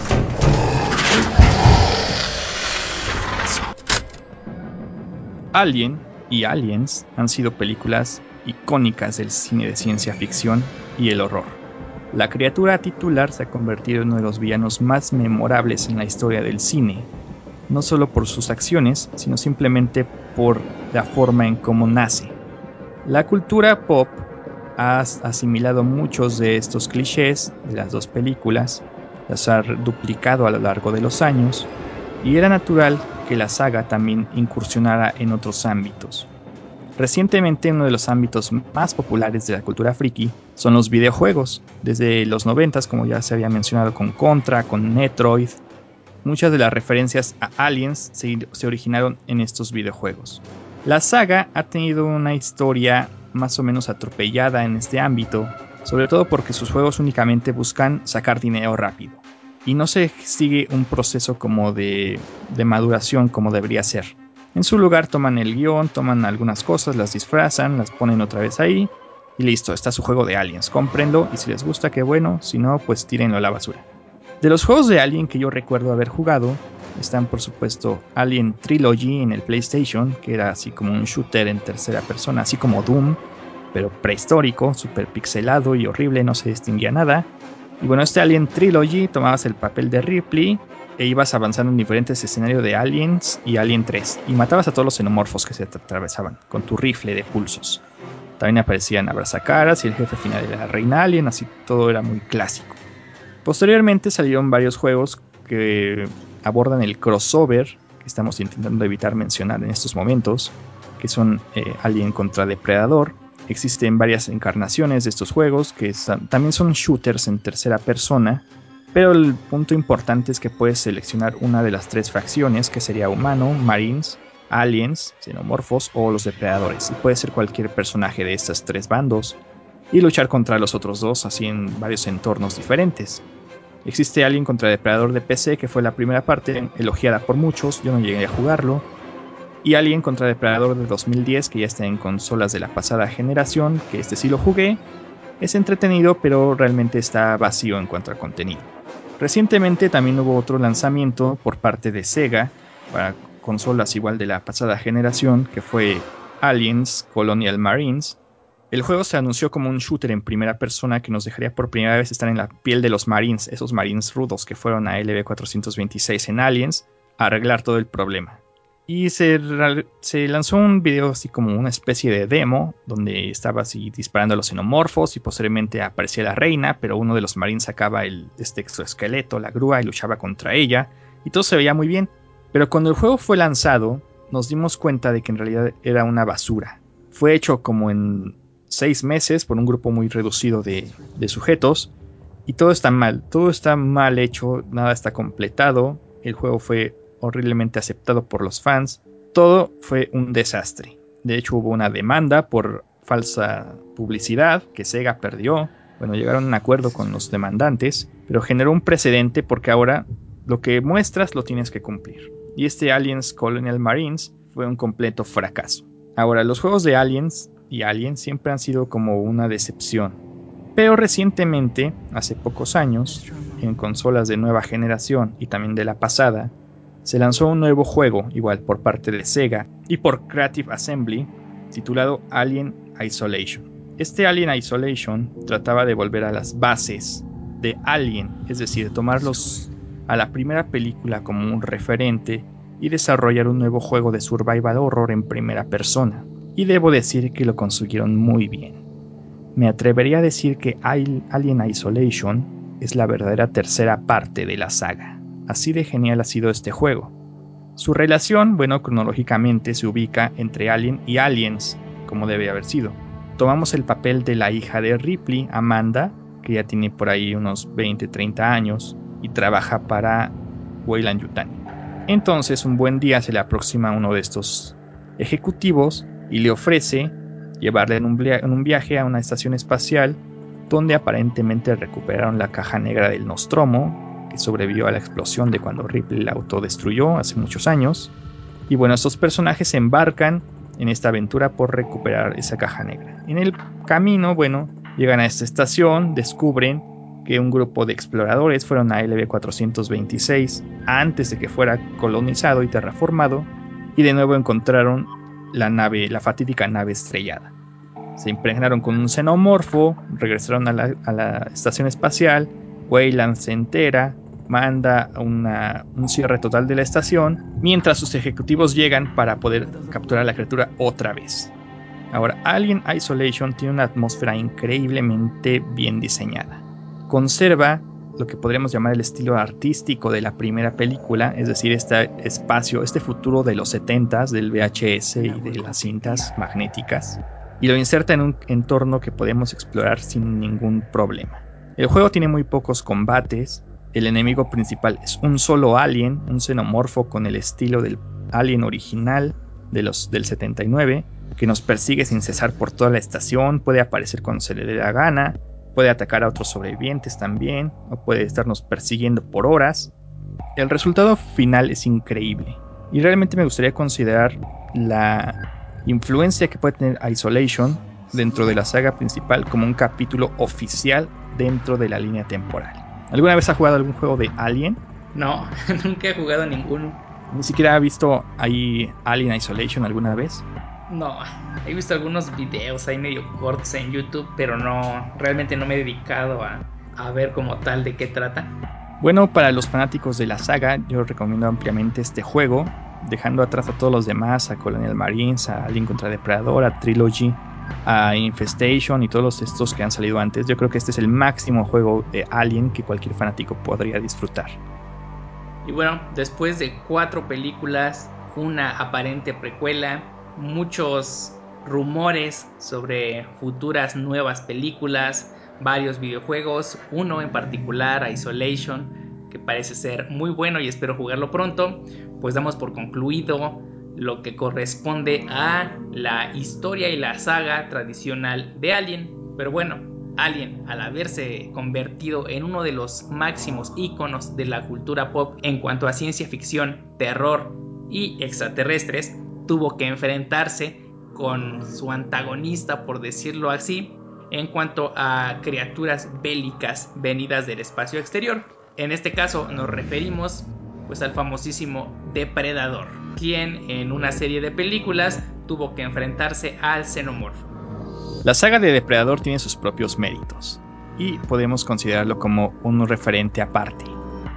Alien y Aliens han sido películas icónicas del cine de ciencia ficción y el horror. La criatura titular se ha convertido en uno de los villanos más memorables en la historia del cine, no solo por sus acciones, sino simplemente por la forma en cómo nace. La cultura pop ha asimilado muchos de estos clichés de las dos películas, las ha duplicado a lo largo de los años, y era natural que la saga también incursionara en otros ámbitos. Recientemente uno de los ámbitos más populares de la cultura friki son los videojuegos. Desde los 90, como ya se había mencionado con Contra, con Metroid, muchas de las referencias a aliens se originaron en estos videojuegos. La saga ha tenido una historia más o menos atropellada en este ámbito, sobre todo porque sus juegos únicamente buscan sacar dinero rápido y no se sigue un proceso como de, maduración como debería ser. En su lugar toman el guion, toman algunas cosas, las disfrazan, las ponen otra vez ahí y listo, está su juego de aliens. Comprenlo y si les gusta, qué bueno, si no, pues tírenlo a la basura. De los juegos de Alien que yo recuerdo haber jugado, están por supuesto Alien Trilogy en el PlayStation, que era así como un shooter en tercera persona, así como Doom, pero prehistórico, super pixelado y horrible, no se distinguía nada. Y bueno, este Alien Trilogy tomabas el papel de Ripley e ibas avanzando en diferentes escenarios de Aliens y Alien 3 y matabas a todos los xenomorfos que se atravesaban con tu rifle de pulsos. También aparecían abrazacaras y el jefe final de la reina Alien, así todo era muy clásico. Posteriormente salieron varios juegos que abordan el crossover que estamos intentando evitar mencionar en estos momentos, que son eh, Alien contra Depredador. Existen varias encarnaciones de estos juegos que también son shooters en tercera persona pero el punto importante es que puedes seleccionar una de las tres fracciones, que sería humano, marines, aliens, xenomorfos o los depredadores. Y puede ser cualquier personaje de estos tres bandos. Y luchar contra los otros dos, así en varios entornos diferentes. Existe Alien contra Depredador de PC, que fue la primera parte, elogiada por muchos, yo no llegué a jugarlo. Y Alien contra Depredador de 2010, que ya está en consolas de la pasada generación, que este sí lo jugué. Es entretenido, pero realmente está vacío en cuanto a contenido. Recientemente también hubo otro lanzamiento por parte de Sega para consolas igual de la pasada generación, que fue Aliens Colonial Marines. El juego se anunció como un shooter en primera persona que nos dejaría por primera vez estar en la piel de los Marines, esos Marines rudos que fueron a LB426 en Aliens, a arreglar todo el problema. Y se, lanzó un video así como una especie de demo, donde estaba así disparando a los xenomorfos y posteriormente aparecía la reina, pero uno de los marines sacaba el, este exoesqueleto, la grúa, y luchaba contra ella, y todo se veía muy bien. Pero cuando el juego fue lanzado, nos dimos cuenta de que en realidad era una basura. Fue hecho como en seis meses por un grupo muy reducido de, sujetos, y todo está mal, todo está mal hecho, nada está completado, el juego fue horriblemente aceptado por los fans. Todo fue un desastre. De hecho hubo una demanda por falsa publicidad que Sega perdió. Bueno, llegaron a un acuerdo con los demandantes, pero generó un precedente porque ahora lo que muestras lo tienes que cumplir. Y este Aliens Colonial Marines fue un completo fracaso. Ahora, los juegos de Aliens y Aliens siempre han sido como una decepción. Pero recientemente, hace pocos años, en consolas de nueva generación y también de la pasada, se lanzó un nuevo juego, igual por parte de Sega y por Creative Assembly, titulado Alien Isolation. Este Alien Isolation trataba de volver a las bases de Alien, es decir, tomarlos a la primera película como un referente y desarrollar un nuevo juego de survival horror en primera persona. Y debo decir que lo consiguieron muy bien. Me atrevería a decir que Alien Isolation es la verdadera tercera parte de la saga. Así de genial ha sido este juego. Su relación, bueno, cronológicamente se ubica entre Alien y Aliens, como debe haber sido. Tomamos el papel de la hija de Ripley, Amanda, que ya tiene por ahí unos 20-30 años y trabaja para Weyland Yutani. Entonces un buen día se le aproxima a uno de estos ejecutivos y le ofrece llevarle en un, en un viaje a una estación espacial donde aparentemente recuperaron la caja negra del Nostromo que sobrevivió a la explosión de cuando Ripley la autodestruyó hace muchos años. Y bueno, estos personajes se embarcan en esta aventura por recuperar esa caja negra. En el camino, bueno, llegan a esta estación, descubren que un grupo de exploradores fueron a LB426 antes de que fuera colonizado y terraformado y de nuevo encontraron la nave, la fatídica nave estrellada. Se impregnaron con un xenomorfo, regresaron a la, estación espacial, Weyland se entera, manda un cierre total de la estación, mientras sus ejecutivos llegan para poder capturar a la criatura otra vez. Ahora, Alien Isolation tiene una atmósfera increíblemente bien diseñada. Conserva lo que podríamos llamar el estilo artístico de la primera película, es decir, este espacio, este futuro de los 70s, del VHS y de las cintas magnéticas, y lo inserta en un entorno que podemos explorar sin ningún problema. El juego tiene muy pocos combates, el enemigo principal es un solo alien, un xenomorfo con el estilo del alien original de los, del 79, que nos persigue sin cesar por toda la estación, puede aparecer cuando se le dé la gana, puede atacar a otros sobrevivientes también, o puede estarnos persiguiendo por horas. El resultado final es increíble, y realmente me gustaría considerar la influencia que puede tener Isolation dentro de la saga principal como un capítulo oficial dentro de la línea temporal. ¿Alguna vez ha jugado algún juego de Alien? No, nunca he jugado ninguno. ¿Ni siquiera ha visto ahí Alien Isolation alguna vez? No, he visto algunos videos ahí medio cortos en YouTube, pero no, realmente no me he dedicado a, a ver como tal de qué trata. Bueno, para los fanáticos de la saga, yo recomiendo ampliamente este juego, dejando atrás a todos los demás, a Colonial Marines, a Alien contra Depredador, a Trilogy, a Infestation y todos estos que han salido antes, yo creo que este es el máximo juego de Alien que cualquier fanático podría disfrutar. Y bueno, después de cuatro películas, una aparente precuela, muchos rumores sobre futuras nuevas películas, varios videojuegos, uno en particular, Isolation, que parece ser muy bueno y espero jugarlo pronto, pues damos por concluido lo que corresponde a la historia y la saga tradicional de Alien. Pero bueno, Alien, al haberse convertido en uno de los máximos íconos de la cultura pop en cuanto a ciencia ficción, terror y extraterrestres, tuvo que enfrentarse con su antagonista, por decirlo así, en cuanto a criaturas bélicas venidas del espacio exterior. En este caso nos referimos pues al famosísimo Depredador, quien en una serie de películas tuvo que enfrentarse al xenomorfo. La saga de Depredador tiene sus propios méritos y podemos considerarlo como un referente aparte.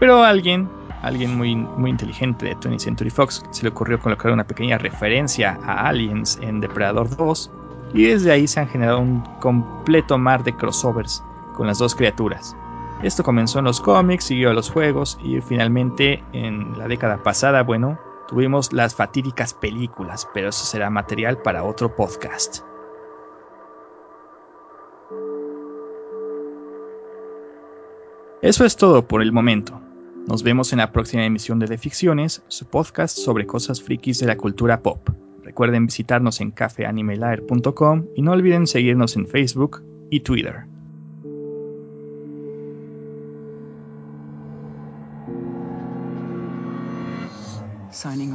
Pero alguien, alguien muy, muy inteligente de 20th Century Fox, se le ocurrió colocar una pequeña referencia a Aliens en Depredador 2 y desde ahí se han generado un completo mar de crossovers con las dos criaturas. Esto comenzó en los cómics, siguió a los juegos y finalmente en la década pasada, bueno, tuvimos las fatídicas películas, pero eso será material para otro podcast. Eso es todo por el momento. Nos vemos en la próxima emisión de De Ficciones, su podcast sobre cosas frikis de la cultura pop. Recuerden visitarnos en cafeanimelaer.com y no olviden seguirnos en Facebook y Twitter. Signing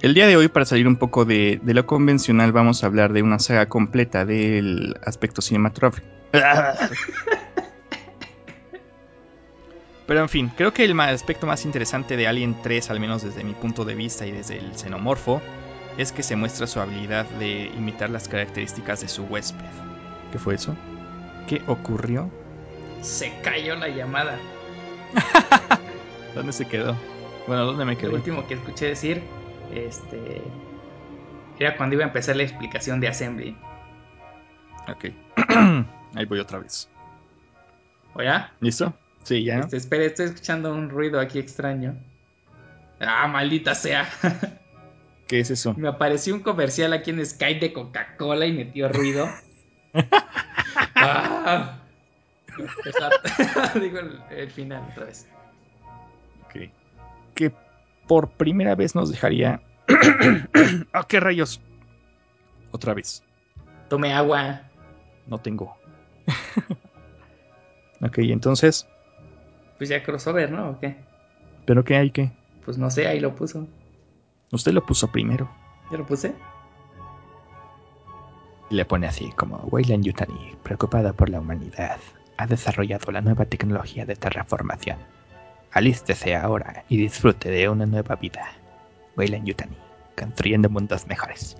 El día de hoy, para salir un poco de, de, lo convencional, vamos a hablar de una saga completa del aspecto cinematográfico. Pero en fin, creo que el aspecto más interesante de Alien 3, al menos desde mi punto de vista y desde el xenomorfo, es que se muestra su habilidad de imitar las características de su huésped. ¿Qué fue eso? ¿Qué ocurrió? Se cayó la llamada. ¿Dónde se quedó? Bueno, ¿dónde me quedé? Lo último que escuché decir este era cuando iba a empezar la explicación de Assembly. Ok. Ahí voy otra vez. ¿O ya? ¿Listo? Sí, ya. Este, espera, estoy escuchando un ruido aquí extraño. Ah, maldita sea. ¿Qué es eso? Me apareció un comercial aquí en Skype de Coca-Cola y metió ruido. ah. Digo el, el, final otra vez. Ok. Que por primera vez nos dejaría. ¿A qué rayos? Otra vez. Tome agua. No tengo. ok, entonces. Pues ya crossover, ¿no? ¿O qué? ¿Pero qué hay que? Pues no sé, ahí lo puso. Usted lo puso primero. ¿Ya lo puse? Le pone así como Weyland Yutani, preocupada por la humanidad, ha desarrollado la nueva tecnología de terraformación. Alístese ahora y disfrute de una nueva vida. Weyland Yutani, construyendo mundos mejores.